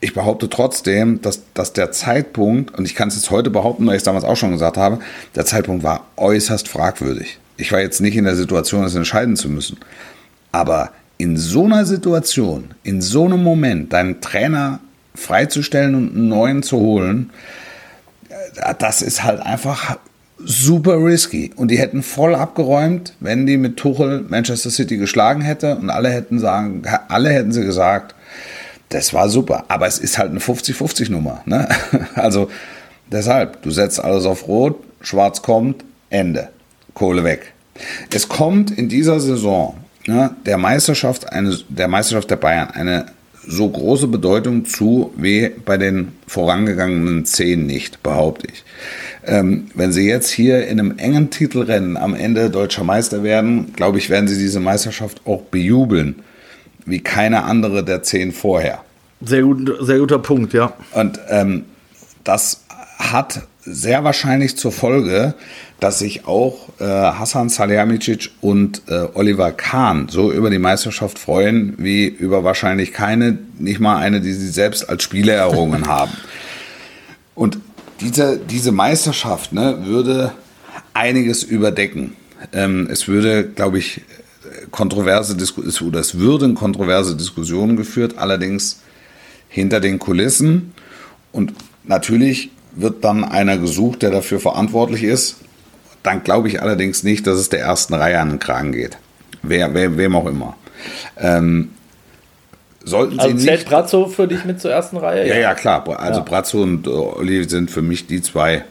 ich behaupte trotzdem, dass, dass der Zeitpunkt, und ich kann es jetzt heute behaupten, weil ich es damals auch schon gesagt habe, der Zeitpunkt war äußerst fragwürdig. Ich war jetzt nicht in der Situation, es entscheiden zu müssen. Aber in so einer Situation, in so einem Moment, deinen Trainer freizustellen und einen neuen zu holen, das ist halt einfach super risky. Und die hätten voll abgeräumt, wenn die mit Tuchel Manchester City geschlagen hätte und alle hätten sagen, alle hätten sie gesagt, das war super. Aber es ist halt eine 50-50 Nummer. Ne? Also deshalb, du setzt alles auf Rot, Schwarz kommt, Ende. Kohle weg. Es kommt in dieser Saison ne, der Meisterschaft eine, der Meisterschaft der Bayern eine so große Bedeutung zu wie bei den vorangegangenen zehn nicht, behaupte ich. Ähm, wenn sie jetzt hier in einem engen Titelrennen am Ende deutscher Meister werden, glaube ich, werden sie diese Meisterschaft auch bejubeln, wie keine andere der zehn vorher. Sehr, gut, sehr guter Punkt, ja. Und ähm, das hat sehr wahrscheinlich zur Folge, dass sich auch äh, Hassan Salihamidzic und äh, Oliver Kahn so über die Meisterschaft freuen, wie über wahrscheinlich keine, nicht mal eine, die sie selbst als Spieler errungen haben. Und diese, diese Meisterschaft ne, würde einiges überdecken. Ähm, es würde, glaube ich, kontroverse Diskussionen, oder es würden kontroverse Diskussionen geführt, allerdings hinter den Kulissen. Und natürlich wird dann einer gesucht, der dafür verantwortlich ist. Dann glaube ich allerdings nicht, dass es der ersten Reihe an den Kragen geht. Wer, wer, wem auch immer. Ähm, sollten also Sie zählt nicht, Brazzo für dich mit zur ersten Reihe? Ja, ja, klar. Also ja. Brazzo und äh, Olli sind für mich die zwei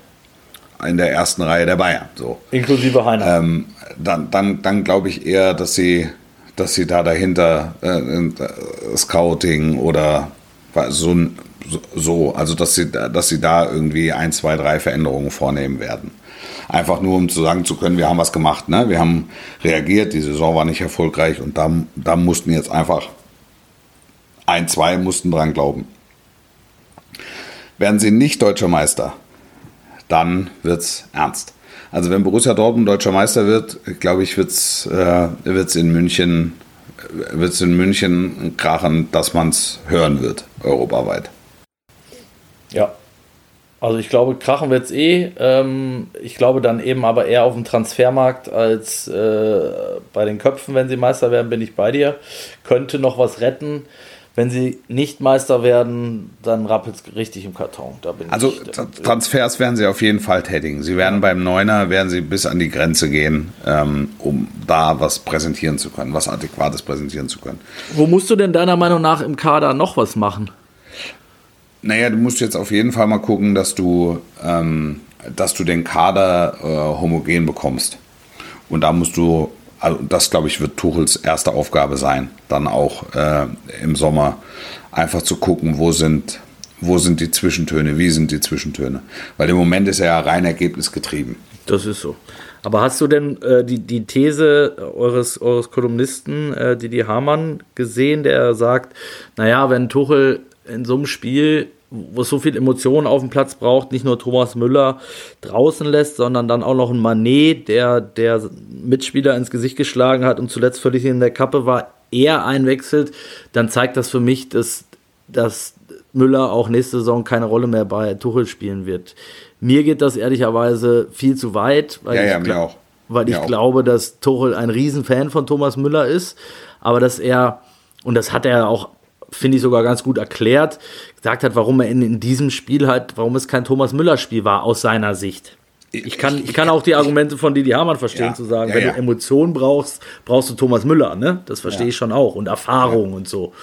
in der ersten Reihe der Bayern. So. Inklusive Heiner. Ähm, dann dann, dann glaube ich eher, dass sie, dass sie da dahinter äh, äh Scouting oder so, so, also dass sie, dass sie da irgendwie ein, zwei, drei Veränderungen vornehmen werden. Einfach nur, um zu sagen zu können, wir haben was gemacht, ne? wir haben reagiert, die Saison war nicht erfolgreich und da, da mussten jetzt einfach ein, zwei mussten dran glauben. Werden sie nicht deutscher Meister, dann wird es ernst. Also wenn Borussia Dortmund deutscher Meister wird, glaube ich, wird es äh, in München wird es in München krachen, dass man es hören wird, europaweit. Ja. Also ich glaube, krachen wird es eh. Ähm, ich glaube dann eben aber eher auf dem Transfermarkt als äh, bei den Köpfen, wenn sie Meister werden, bin ich bei dir. Könnte noch was retten. Wenn sie nicht Meister werden, dann rappelt es richtig im Karton. also ich, Transfers werden sie auf jeden Fall tätigen. Sie werden beim Neuner, werden sie bis an die Grenze gehen, ähm, um da was präsentieren zu können, was Adäquates präsentieren zu können. Wo musst du denn deiner Meinung nach im Kader noch was machen? Naja, du musst jetzt auf jeden Fall mal gucken, dass du, ähm, dass du den Kader äh, homogen bekommst. Und da musst du also das, glaube ich, wird Tuchels erste Aufgabe sein, dann auch äh, im Sommer einfach zu gucken, wo sind, wo sind die Zwischentöne, wie sind die Zwischentöne. Weil im Moment ist er ja rein ergebnisgetrieben. Das ist so. Aber hast du denn äh, die, die These eures, eures Kolumnisten, äh, Didi Hamann, gesehen, der sagt, naja, wenn Tuchel in so einem Spiel wo es so viel Emotionen auf dem Platz braucht, nicht nur Thomas Müller draußen lässt, sondern dann auch noch ein Manet, der der Mitspieler ins Gesicht geschlagen hat und zuletzt völlig in der Kappe war, er einwechselt, dann zeigt das für mich, dass, dass Müller auch nächste Saison keine Rolle mehr bei Tuchel spielen wird. Mir geht das ehrlicherweise viel zu weit, weil ja, ich, ja, auch. Weil mir ich auch. glaube, dass Tuchel ein Riesenfan von Thomas Müller ist, aber dass er, und das hat er auch finde ich sogar ganz gut erklärt, gesagt hat, warum er in, in diesem Spiel halt, warum es kein Thomas Müller-Spiel war, aus seiner Sicht. Ich kann, ich kann auch die Argumente von Didi Hamann verstehen, ja, zu sagen, ja, wenn ja. du Emotionen brauchst, brauchst du Thomas Müller, ne? Das verstehe ich schon auch. Und Erfahrung und so.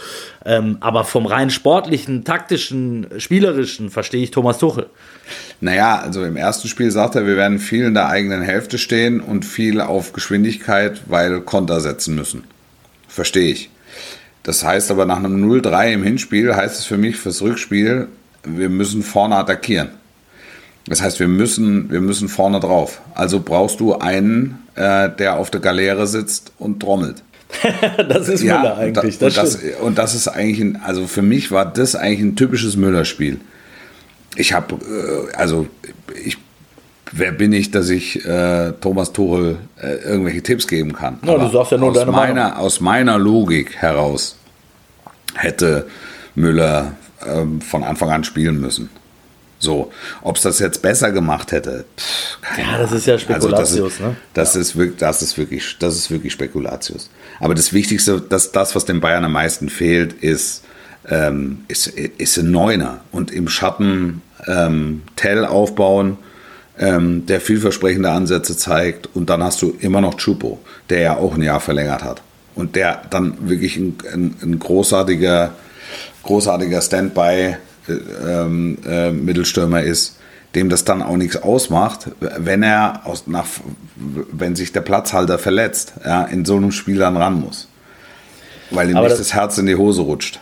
Ähm, aber vom rein sportlichen, taktischen, spielerischen verstehe ich Thomas Tuchel. Naja, also im ersten Spiel sagt er, wir werden viel in der eigenen Hälfte stehen und viel auf Geschwindigkeit, weil Konter setzen müssen. Verstehe ich. Das heißt aber nach einem 0-3 im Hinspiel heißt es für mich fürs Rückspiel, wir müssen vorne attackieren. Das heißt, wir müssen, wir müssen vorne drauf. Also brauchst du einen, äh, der auf der Galeere sitzt und trommelt. das ist ja, Müller eigentlich. Und, das, das, und das ist eigentlich, ein, also für mich war das eigentlich ein typisches Müller-Spiel. Ich habe, äh, also ich, wer bin ich, dass ich äh, Thomas Tuchel äh, irgendwelche Tipps geben kann? Ja, du sagst ja nur aus deine meiner, Meinung. Aus meiner Logik heraus hätte Müller ähm, von Anfang an spielen müssen. So, ob es das jetzt besser gemacht hätte, pff, ja, das ist ja Spekulatius, also das, ne? Das, ja. ist wirklich, das ist wirklich, das ist wirklich Spekulatius. Aber das Wichtigste, das, das, was den Bayern am meisten fehlt, ist, ähm, ist, ist ein Neuner. Und im Schatten ähm, Tell aufbauen, ähm, der vielversprechende Ansätze zeigt. Und dann hast du immer noch Chupo, der ja auch ein Jahr verlängert hat. Und der dann wirklich ein, ein, ein großartiger, großartiger Standby-Mittelstürmer ähm, äh, ist, dem das dann auch nichts ausmacht, wenn er aus, nach, wenn sich der Platzhalter verletzt, ja, in so einem Spiel dann ran muss. Weil ihm nicht das, das Herz in die Hose rutscht.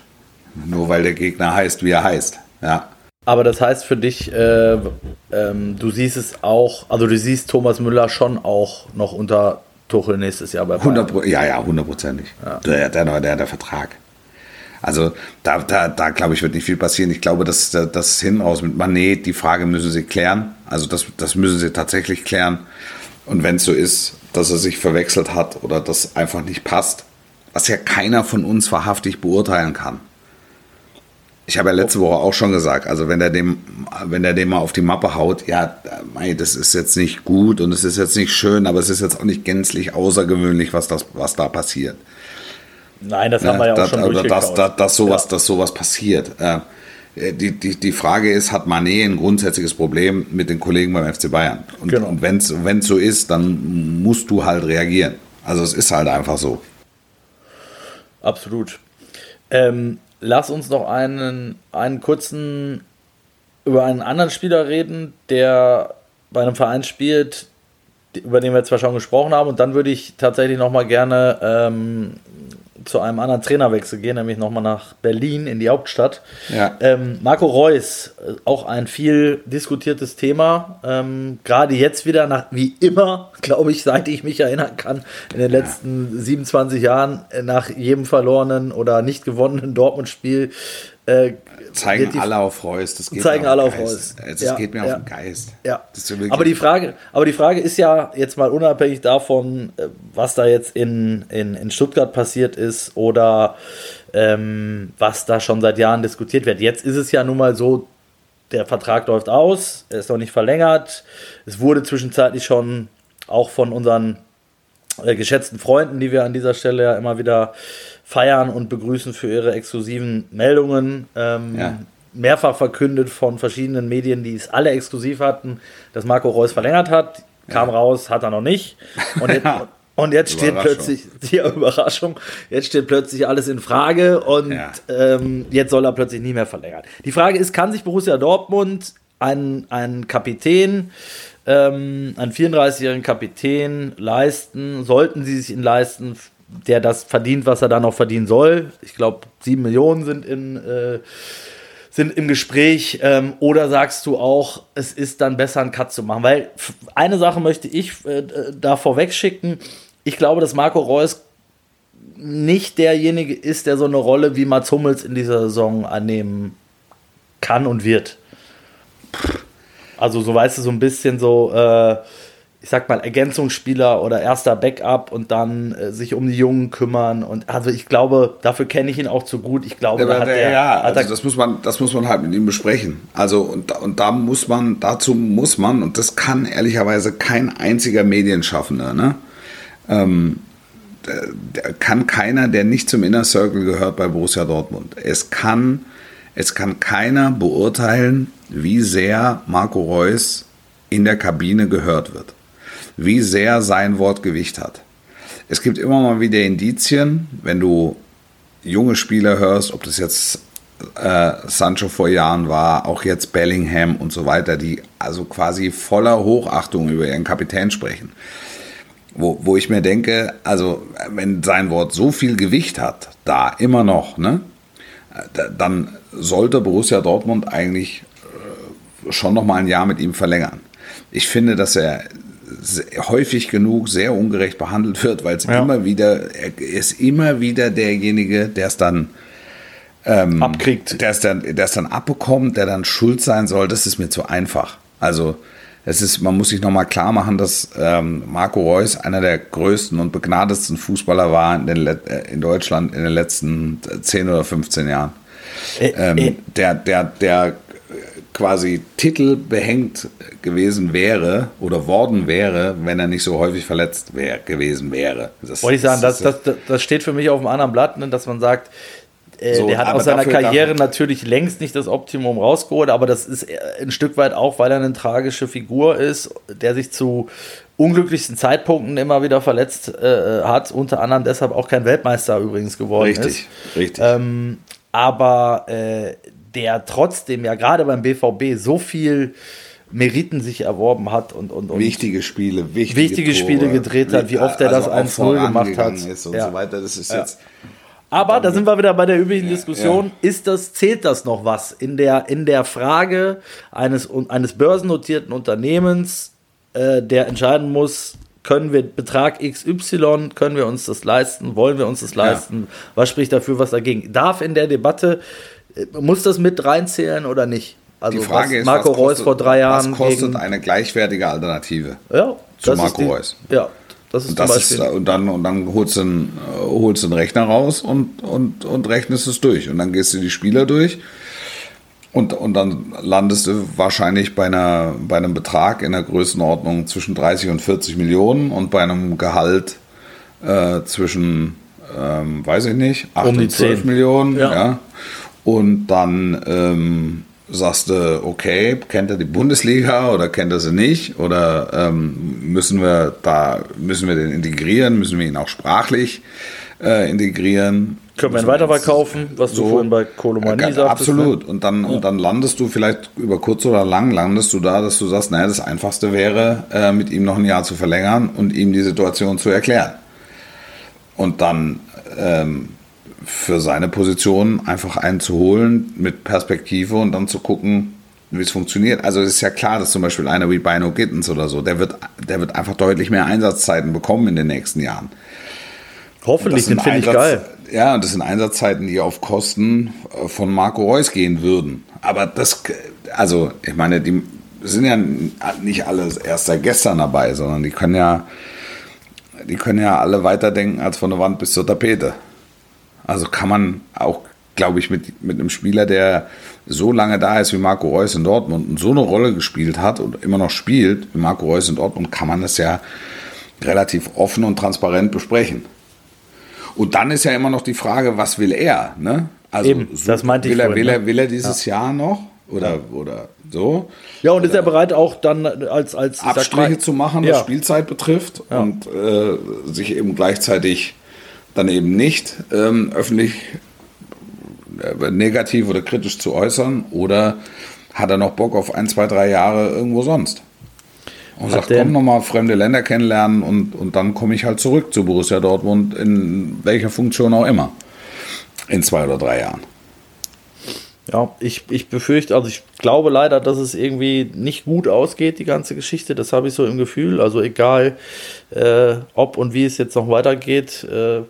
Nur weil der Gegner heißt, wie er heißt. Ja. Aber das heißt für dich, äh, ähm, du siehst es auch, also du siehst Thomas Müller schon auch noch unter Tuchel nächstes Jahr bei Bayern. 100, ja, ja, hundertprozentig. Ja. Der, der, der, der Vertrag. Also da, da, da glaube ich, wird nicht viel passieren. Ich glaube, dass das hinaus mit Manet, die Frage müssen sie klären. Also das, das müssen sie tatsächlich klären. Und wenn es so ist, dass er sich verwechselt hat oder das einfach nicht passt, was ja keiner von uns wahrhaftig beurteilen kann. Ich habe ja letzte Woche auch schon gesagt, also wenn der dem, wenn der dem mal auf die Mappe haut, ja, das ist jetzt nicht gut und es ist jetzt nicht schön, aber es ist jetzt auch nicht gänzlich außergewöhnlich, was das, was da passiert. Nein, das haben wir ja auch das, schon also dass, dass, dass, sowas, ja. dass sowas passiert. Die, die, die Frage ist, hat Manet ein grundsätzliches Problem mit den Kollegen beim FC Bayern? Und, genau. und wenn es so ist, dann musst du halt reagieren. Also es ist halt einfach so. Absolut. Ähm, lass uns noch einen, einen kurzen über einen anderen Spieler reden, der bei einem Verein spielt, über den wir zwar schon gesprochen haben. Und dann würde ich tatsächlich noch mal gerne ähm, zu einem anderen Trainerwechsel gehen, nämlich nochmal nach Berlin in die Hauptstadt. Ja. Ähm, Marco Reus, äh, auch ein viel diskutiertes Thema. Ähm, Gerade jetzt wieder, nach, wie immer, glaube ich, seit ich mich erinnern kann, in den letzten 27 Jahren, äh, nach jedem verlorenen oder nicht gewonnenen Dortmund-Spiel äh, zeigen die, alle auf Reus. Das geht zeigen alle auf Reus. Das ja, geht mir ja, auf den Geist. Ja. aber, die Frage, aber die Frage ist ja jetzt mal unabhängig davon, äh, was da jetzt in, in, in Stuttgart passiert ist oder ähm, was da schon seit Jahren diskutiert wird. Jetzt ist es ja nun mal so, der Vertrag läuft aus, er ist noch nicht verlängert. Es wurde zwischenzeitlich schon auch von unseren äh, geschätzten Freunden, die wir an dieser Stelle ja immer wieder feiern und begrüßen für ihre exklusiven Meldungen. Ähm, ja. Mehrfach verkündet von verschiedenen Medien, die es alle exklusiv hatten, dass Marco Reus verlängert hat. Kam ja. raus, hat er noch nicht. Und jetzt, und jetzt steht plötzlich, die Überraschung, jetzt steht plötzlich alles in Frage und ja. ähm, jetzt soll er plötzlich nie mehr verlängern. Die Frage ist, kann sich Borussia Dortmund einen, einen Kapitän, ähm, einen 34-jährigen Kapitän leisten, sollten sie sich ihn leisten, der das verdient, was er da noch verdienen soll. Ich glaube, sieben Millionen sind in äh, sind im Gespräch. Ähm, oder sagst du auch, es ist dann besser, einen Cut zu machen? Weil eine Sache möchte ich äh, da vorweg schicken. Ich glaube, dass Marco Reus nicht derjenige ist, der so eine Rolle wie Mats Hummels in dieser Saison annehmen kann und wird. Also so weißt du so ein bisschen so, äh, ich sag mal, Ergänzungsspieler oder erster Backup und dann äh, sich um die Jungen kümmern. Und also ich glaube, dafür kenne ich ihn auch zu gut. Ich glaube, ja, hat der, ja, also das muss man, das muss man halt mit ihm besprechen. Also und, und da muss man, dazu muss man, und das kann ehrlicherweise kein einziger Medienschaffender, ne? Ähm, kann keiner, der nicht zum Inner Circle gehört bei Borussia Dortmund. Es kann, es kann keiner beurteilen, wie sehr Marco Reus in der Kabine gehört wird wie sehr sein Wort Gewicht hat. Es gibt immer mal wieder Indizien, wenn du junge Spieler hörst, ob das jetzt äh, Sancho vor Jahren war, auch jetzt Bellingham und so weiter, die also quasi voller Hochachtung über ihren Kapitän sprechen. Wo, wo ich mir denke, also wenn sein Wort so viel Gewicht hat, da immer noch, ne, dann sollte Borussia Dortmund eigentlich äh, schon noch mal ein Jahr mit ihm verlängern. Ich finde, dass er häufig genug sehr ungerecht behandelt wird, weil es ja. immer wieder, er ist immer wieder derjenige, der es dann ähm, abkriegt. Der es dann, dann abbekommt, der dann schuld sein soll, das ist mir zu einfach. Also es ist, man muss sich nochmal klar machen, dass ähm, Marco Reus einer der größten und begnadetsten Fußballer war in, den, äh, in Deutschland in den letzten 10 oder 15 Jahren. Äh, ähm, äh. Der, der, der quasi Titel behängt gewesen wäre oder worden wäre, wenn er nicht so häufig verletzt wär, gewesen wäre. Das, Wollte ich sagen, das, das, das, steht für mich auf einem anderen Blatt, ne, dass man sagt, äh, so, der hat aus seiner Karriere natürlich längst nicht das Optimum rausgeholt, aber das ist äh, ein Stück weit auch, weil er eine tragische Figur ist, der sich zu unglücklichsten Zeitpunkten immer wieder verletzt äh, hat, unter anderem deshalb auch kein Weltmeister übrigens geworden richtig, ist. Richtig, richtig. Ähm, aber äh, der trotzdem ja gerade beim BVB so viel Meriten sich erworben hat und, und, und wichtige Spiele, wichtige, wichtige Spiele gedreht hat, wie oft er also das 1-0 gemacht hat ist und ja. so weiter. Das ist ja. jetzt aber da sind wir wieder bei der üblichen Diskussion. Ja. Ist das, zählt das noch was in der, in der Frage eines, eines börsennotierten Unternehmens, äh, der entscheiden muss, können wir Betrag XY, können wir uns das leisten, wollen wir uns das leisten, was spricht dafür, was dagegen? Darf in der Debatte, muss das mit reinzählen oder nicht? Also die Frage ist, Marco Reus vor drei Jahren. Was kostet eine gleichwertige Alternative ja, zu Marco die, Reus? Ja, das ist und, das ist, und dann, und dann holst du einen, holst einen Rechner raus und, und, und rechnest es durch. Und dann gehst du die Spieler durch. Und, und dann landest du wahrscheinlich bei, einer, bei einem Betrag in der Größenordnung zwischen 30 und 40 Millionen und bei einem Gehalt äh, zwischen, ähm, weiß ich nicht, 8 um und 12 10. Millionen. Ja. ja. Und dann ähm, sagst du, okay, kennt er die Bundesliga oder kennt er sie nicht? Oder ähm, müssen wir da, müssen wir den integrieren? Müssen wir ihn auch sprachlich äh, integrieren? Können wir ihn weiterverkaufen, was so, du vorhin bei Kolomani äh, sagtest? Absolut. Ne? Und dann, ja. und dann landest du vielleicht über kurz oder lang, landest du da, dass du sagst, naja, das Einfachste wäre, äh, mit ihm noch ein Jahr zu verlängern und ihm die Situation zu erklären. Und dann ähm, für seine Position einfach einen zu holen mit Perspektive und dann zu gucken, wie es funktioniert. Also es ist ja klar, dass zum Beispiel einer wie Bino Gittens oder so, der wird, der wird einfach deutlich mehr Einsatzzeiten bekommen in den nächsten Jahren. Hoffentlich, den finde ich geil. Ja, das sind Einsatzzeiten, die auf Kosten äh, von Marco Reus gehen würden. Aber das, also ich meine, die sind ja nicht alle erst seit gestern dabei, sondern die können ja, die können ja alle weiterdenken als von der Wand bis zur Tapete. Also kann man auch, glaube ich, mit, mit einem Spieler, der so lange da ist wie Marco Reus in Dortmund und so eine Rolle gespielt hat und immer noch spielt wie Marco Reus in Dortmund, kann man das ja relativ offen und transparent besprechen. Und dann ist ja immer noch die Frage, was will er? Ne? Also Eben, das meinte will ich er, vorhin, will, er, ne? will er dieses ja. Jahr noch? Oder, ja. oder so. Ja, und ist er bereit auch dann als, als Abstriche mal, zu machen, was Spielzeit betrifft ja. und äh, sich eben gleichzeitig dann eben nicht ähm, öffentlich äh, negativ oder kritisch zu äußern oder hat er noch Bock auf ein, zwei, drei Jahre irgendwo sonst? Und hat sagt, komm nochmal fremde Länder kennenlernen und, und dann komme ich halt zurück zu Borussia Dortmund in welcher Funktion auch immer. In zwei oder drei Jahren. Ja, ich, ich befürchte, also ich glaube leider, dass es irgendwie nicht gut ausgeht, die ganze Geschichte. Das habe ich so im Gefühl. Also egal, äh, ob und wie es jetzt noch weitergeht, äh,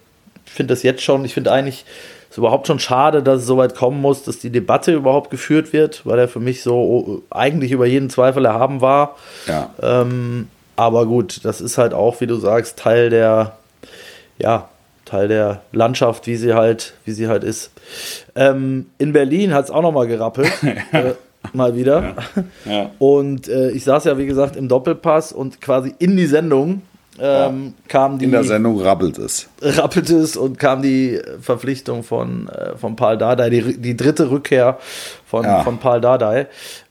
finde das jetzt schon, ich finde eigentlich es überhaupt schon schade, dass es so weit kommen muss, dass die Debatte überhaupt geführt wird, weil er für mich so eigentlich über jeden Zweifel erhaben war. Ja. Ähm, aber gut, das ist halt auch, wie du sagst, Teil der, ja, Teil der Landschaft, wie sie halt, wie sie halt ist. Ähm, in Berlin hat es auch noch mal gerappelt. äh, mal wieder. Ja. Ja. Und äh, ich saß ja, wie gesagt, im Doppelpass und quasi in die Sendung ähm, kam die. In der Sendung rappelt es. Rappelt es und kam die Verpflichtung von, äh, von Paul Dardai, die, die dritte Rückkehr von, ja. von Paul Dardai.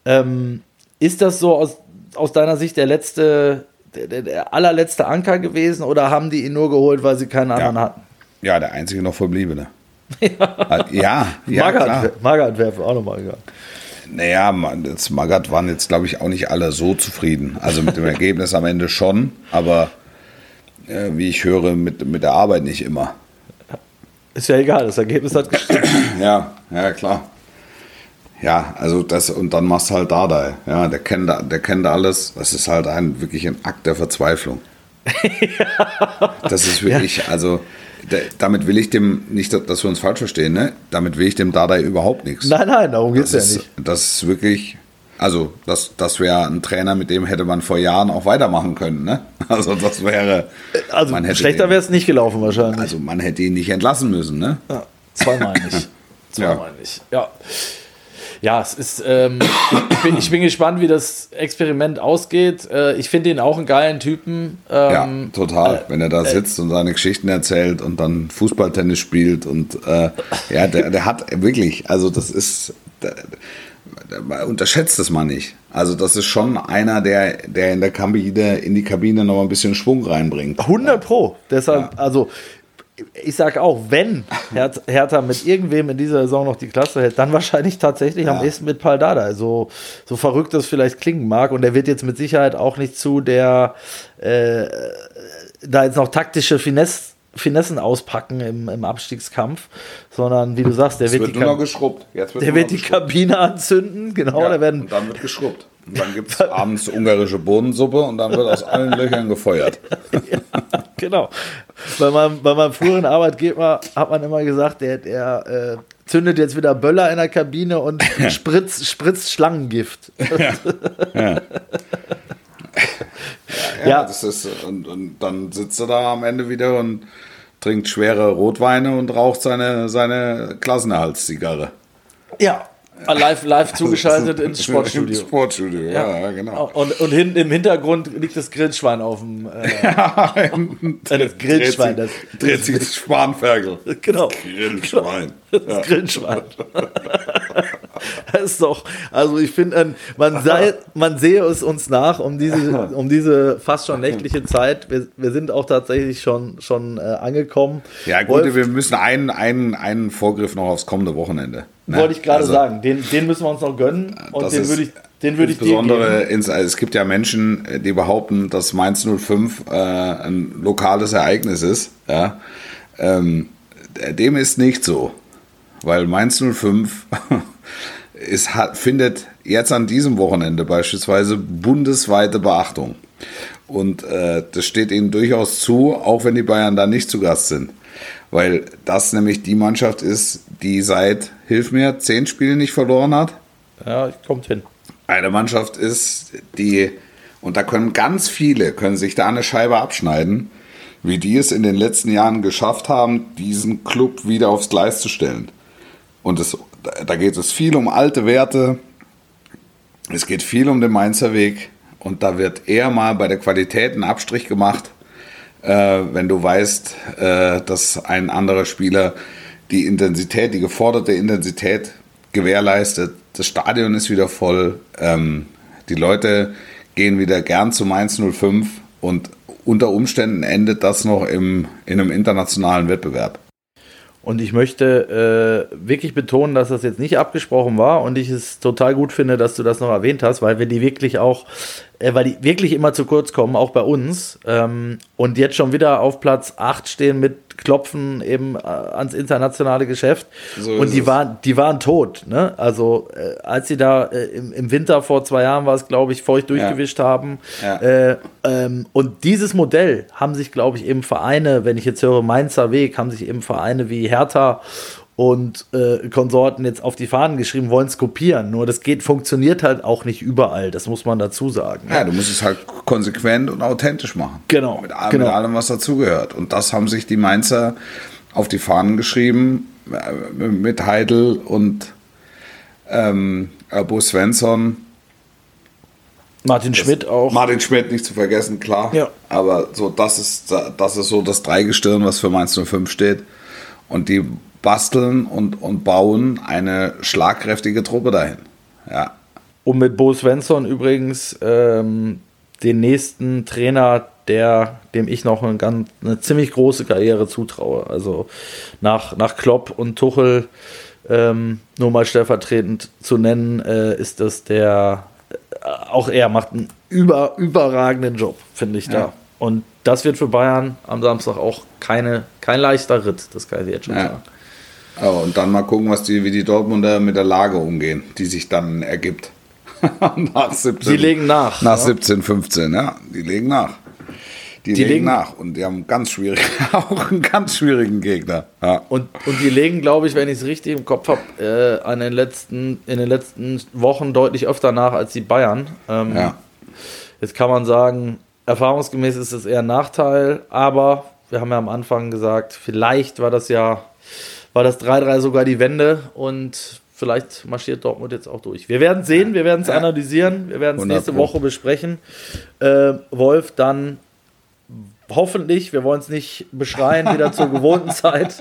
Ähm, ist das so aus, aus deiner Sicht der letzte, der, der, allerletzte Anker gewesen oder haben die ihn nur geholt, weil sie keinen anderen ja. hatten? Ja, der einzige noch verbliebene. ja, ja, ja wäre auch nochmal gegangen. Naja, das Magath waren jetzt, glaube ich, auch nicht alle so zufrieden. Also mit dem Ergebnis am Ende schon, aber äh, wie ich höre, mit, mit der Arbeit nicht immer. Ist ja egal, das Ergebnis hat gestimmt. ja, ja, klar. Ja, also das, und dann machst du halt Dardai. Ja, der kennt, der kennt alles. Das ist halt ein, wirklich ein Akt der Verzweiflung. ja. Das ist wirklich, ja. also, damit will ich dem, nicht, dass wir uns falsch verstehen, ne? Damit will ich dem Dardai überhaupt nichts. Nein, nein, darum geht es ja nicht. Das ist wirklich, also, das, das wäre ein Trainer, mit dem hätte man vor Jahren auch weitermachen können. Ne? Also, das wäre. Also, schlechter wäre es nicht gelaufen, wahrscheinlich. Also, man hätte ihn nicht entlassen müssen. Ne? Ja, zweimal nicht. zweimal ja. nicht. Ja. Ja, es ist, ähm, ich, bin, ich, bin, gespannt, wie das Experiment ausgeht. Äh, ich finde ihn auch einen geilen Typen. Ähm, ja, total. Äh, Wenn er da äh, sitzt und seine Geschichten erzählt und dann Fußballtennis spielt und äh, ja, der, der hat wirklich, also das ist, der, unterschätzt es mal nicht. Also das ist schon einer, der, der in der Kabine, in die Kabine noch ein bisschen Schwung reinbringt. 100 Pro. Deshalb, ja. also ich sage auch, wenn Hertha mit irgendwem in dieser Saison noch die Klasse hält, dann wahrscheinlich tatsächlich ja. am ehesten mit Paldada. So, so verrückt das vielleicht klingen mag. Und er wird jetzt mit Sicherheit auch nicht zu der äh, da jetzt noch taktische Finesse Finessen auspacken im, im Abstiegskampf, sondern wie du sagst, der wird, wird, die, Ka wird der wird die Kabine anzünden, genau, ja, da werden und dann wird geschrubbt. Und dann gibt es abends ungarische Bohnensuppe und dann wird aus allen Löchern gefeuert. ja, genau. Bei meinem, bei meinem früheren Arbeitgeber hat man immer gesagt, der, der äh, zündet jetzt wieder Böller in der Kabine und spritzt, spritzt Schlangengift. Ja. ja. Ja, ja. Das ist, und, und dann sitzt er da am Ende wieder und trinkt schwere Rotweine und raucht seine, seine Klassenerhaltszigarre. Ja, live, live zugeschaltet ins Sportstudio. Sportstudio, ja, ja genau. Und, und hin, im Hintergrund liegt das Grillschwein auf dem. Äh, ja, das Grillschwein. Das dreht sich das Spanferkel. Genau. Grillschwein. Das ja. Grillschwein. das ist doch, also ich finde, man, sei, man sehe es uns nach um diese, um diese fast schon nächtliche Zeit. Wir, wir sind auch tatsächlich schon, schon äh, angekommen. Ja, gut, Wolf, wir müssen einen, einen, einen Vorgriff noch aufs kommende Wochenende. Ne? Wollte ich gerade also, sagen, den, den müssen wir uns noch gönnen und den würde ich, den würde ich Insbesondere, ins, also es gibt ja Menschen, die behaupten, dass Mainz 05 äh, ein lokales Ereignis ist. Ja? Ähm, dem ist nicht so, weil Mainz 05 ist, hat, findet jetzt an diesem Wochenende beispielsweise bundesweite Beachtung. Und äh, das steht ihnen durchaus zu, auch wenn die Bayern da nicht zu Gast sind weil das nämlich die Mannschaft ist, die seit, hilf mir, zehn Spielen nicht verloren hat. Ja, kommt hin. Eine Mannschaft ist, die, und da können ganz viele, können sich da eine Scheibe abschneiden, wie die es in den letzten Jahren geschafft haben, diesen Club wieder aufs Gleis zu stellen. Und es, da geht es viel um alte Werte, es geht viel um den Mainzer Weg und da wird eher mal bei der Qualität ein Abstrich gemacht, äh, wenn du weißt, äh, dass ein anderer Spieler die Intensität, die geforderte Intensität gewährleistet. Das Stadion ist wieder voll. Ähm, die Leute gehen wieder gern zu Mainz 05 und unter Umständen endet das noch im, in einem internationalen Wettbewerb. Und ich möchte äh, wirklich betonen, dass das jetzt nicht abgesprochen war und ich es total gut finde, dass du das noch erwähnt hast, weil wir die wirklich auch weil die wirklich immer zu kurz kommen, auch bei uns. Ähm, und jetzt schon wieder auf Platz 8 stehen mit Klopfen eben äh, ans internationale Geschäft. So und die waren, die waren tot. Ne? Also äh, als sie da äh, im, im, Winter vor zwei Jahren war es, glaube ich, feucht durchgewischt ja. haben. Ja. Äh, ähm, und dieses Modell haben sich, glaube ich, eben Vereine, wenn ich jetzt höre Mainzer Weg, haben sich eben Vereine wie Hertha und äh, Konsorten jetzt auf die Fahnen geschrieben, wollen es kopieren. Nur das geht, funktioniert halt auch nicht überall, das muss man dazu sagen. Ja, du musst es halt konsequent und authentisch machen. Genau. Mit, genau. mit allem, was dazugehört. Und das haben sich die Mainzer auf die Fahnen geschrieben, äh, mit Heidel und ähm, Bo Svensson. Martin Schmidt auch. Martin Schmidt nicht zu vergessen, klar. Ja. Aber so, das ist, das ist so das Dreigestirn, was für Mainz 05 steht. Und die basteln und, und bauen eine schlagkräftige Truppe dahin. Ja. Und mit Bo Svensson übrigens ähm, den nächsten Trainer, der, dem ich noch eine, ganz, eine ziemlich große Karriere zutraue. Also nach, nach Klopp und Tuchel ähm, nur mal stellvertretend zu nennen, äh, ist das der, äh, auch er macht einen über, überragenden Job, finde ich ja. da. Und das wird für Bayern am Samstag auch keine, kein leichter Ritt, das kann ich jetzt schon ja. sagen. Ja, und dann mal gucken, was die, wie die Dortmunder mit der Lage umgehen, die sich dann ergibt. nach 17, die legen nach. Nach ja. 17, 15, ja, die legen nach. Die, die legen, legen, nach und die haben ganz schwierig, auch einen ganz schwierigen Gegner. Ja. Und, und die legen, glaube ich, wenn ich es richtig im Kopf habe, äh, den letzten, in den letzten Wochen deutlich öfter nach als die Bayern. Ähm, ja. Jetzt kann man sagen, erfahrungsgemäß ist es eher ein Nachteil, aber wir haben ja am Anfang gesagt, vielleicht war das ja war das 3-3 sogar die Wende und vielleicht marschiert Dortmund jetzt auch durch. Wir werden sehen, wir werden es analysieren, wir werden es nächste Woche besprechen. Äh, Wolf dann hoffentlich, wir wollen es nicht beschreien, wieder zur gewohnten Zeit.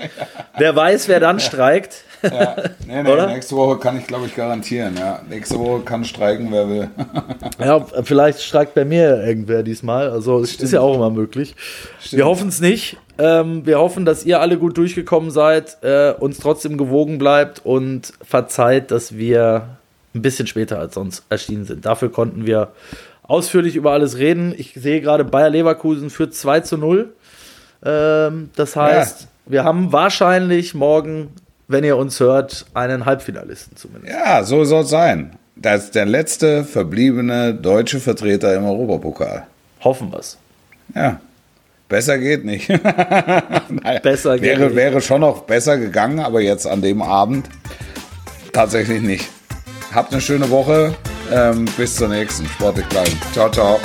Wer weiß, wer dann streikt. Ja, nee, nee, nächste Woche kann ich, glaube ich, garantieren. Ja. Nächste Woche kann streiken, wer will. ja, vielleicht streikt bei mir irgendwer diesmal. Also es ist ja auch immer möglich. Stimmt. Wir hoffen es nicht. Ähm, wir hoffen, dass ihr alle gut durchgekommen seid, äh, uns trotzdem gewogen bleibt und verzeiht, dass wir ein bisschen später als sonst erschienen sind. Dafür konnten wir ausführlich über alles reden. Ich sehe gerade Bayer Leverkusen für 2 zu 0. Ähm, das heißt, ja. wir haben wahrscheinlich morgen, wenn ihr uns hört, einen Halbfinalisten zumindest. Ja, so soll es sein. Das ist der letzte verbliebene deutsche Vertreter im Europapokal. Hoffen wir es. Ja. Besser geht nicht. naja, besser geht wäre, nicht. wäre schon noch besser gegangen, aber jetzt an dem Abend tatsächlich nicht. Habt eine schöne Woche. Ähm, bis zur nächsten. Sportlich bleiben. Ciao, ciao.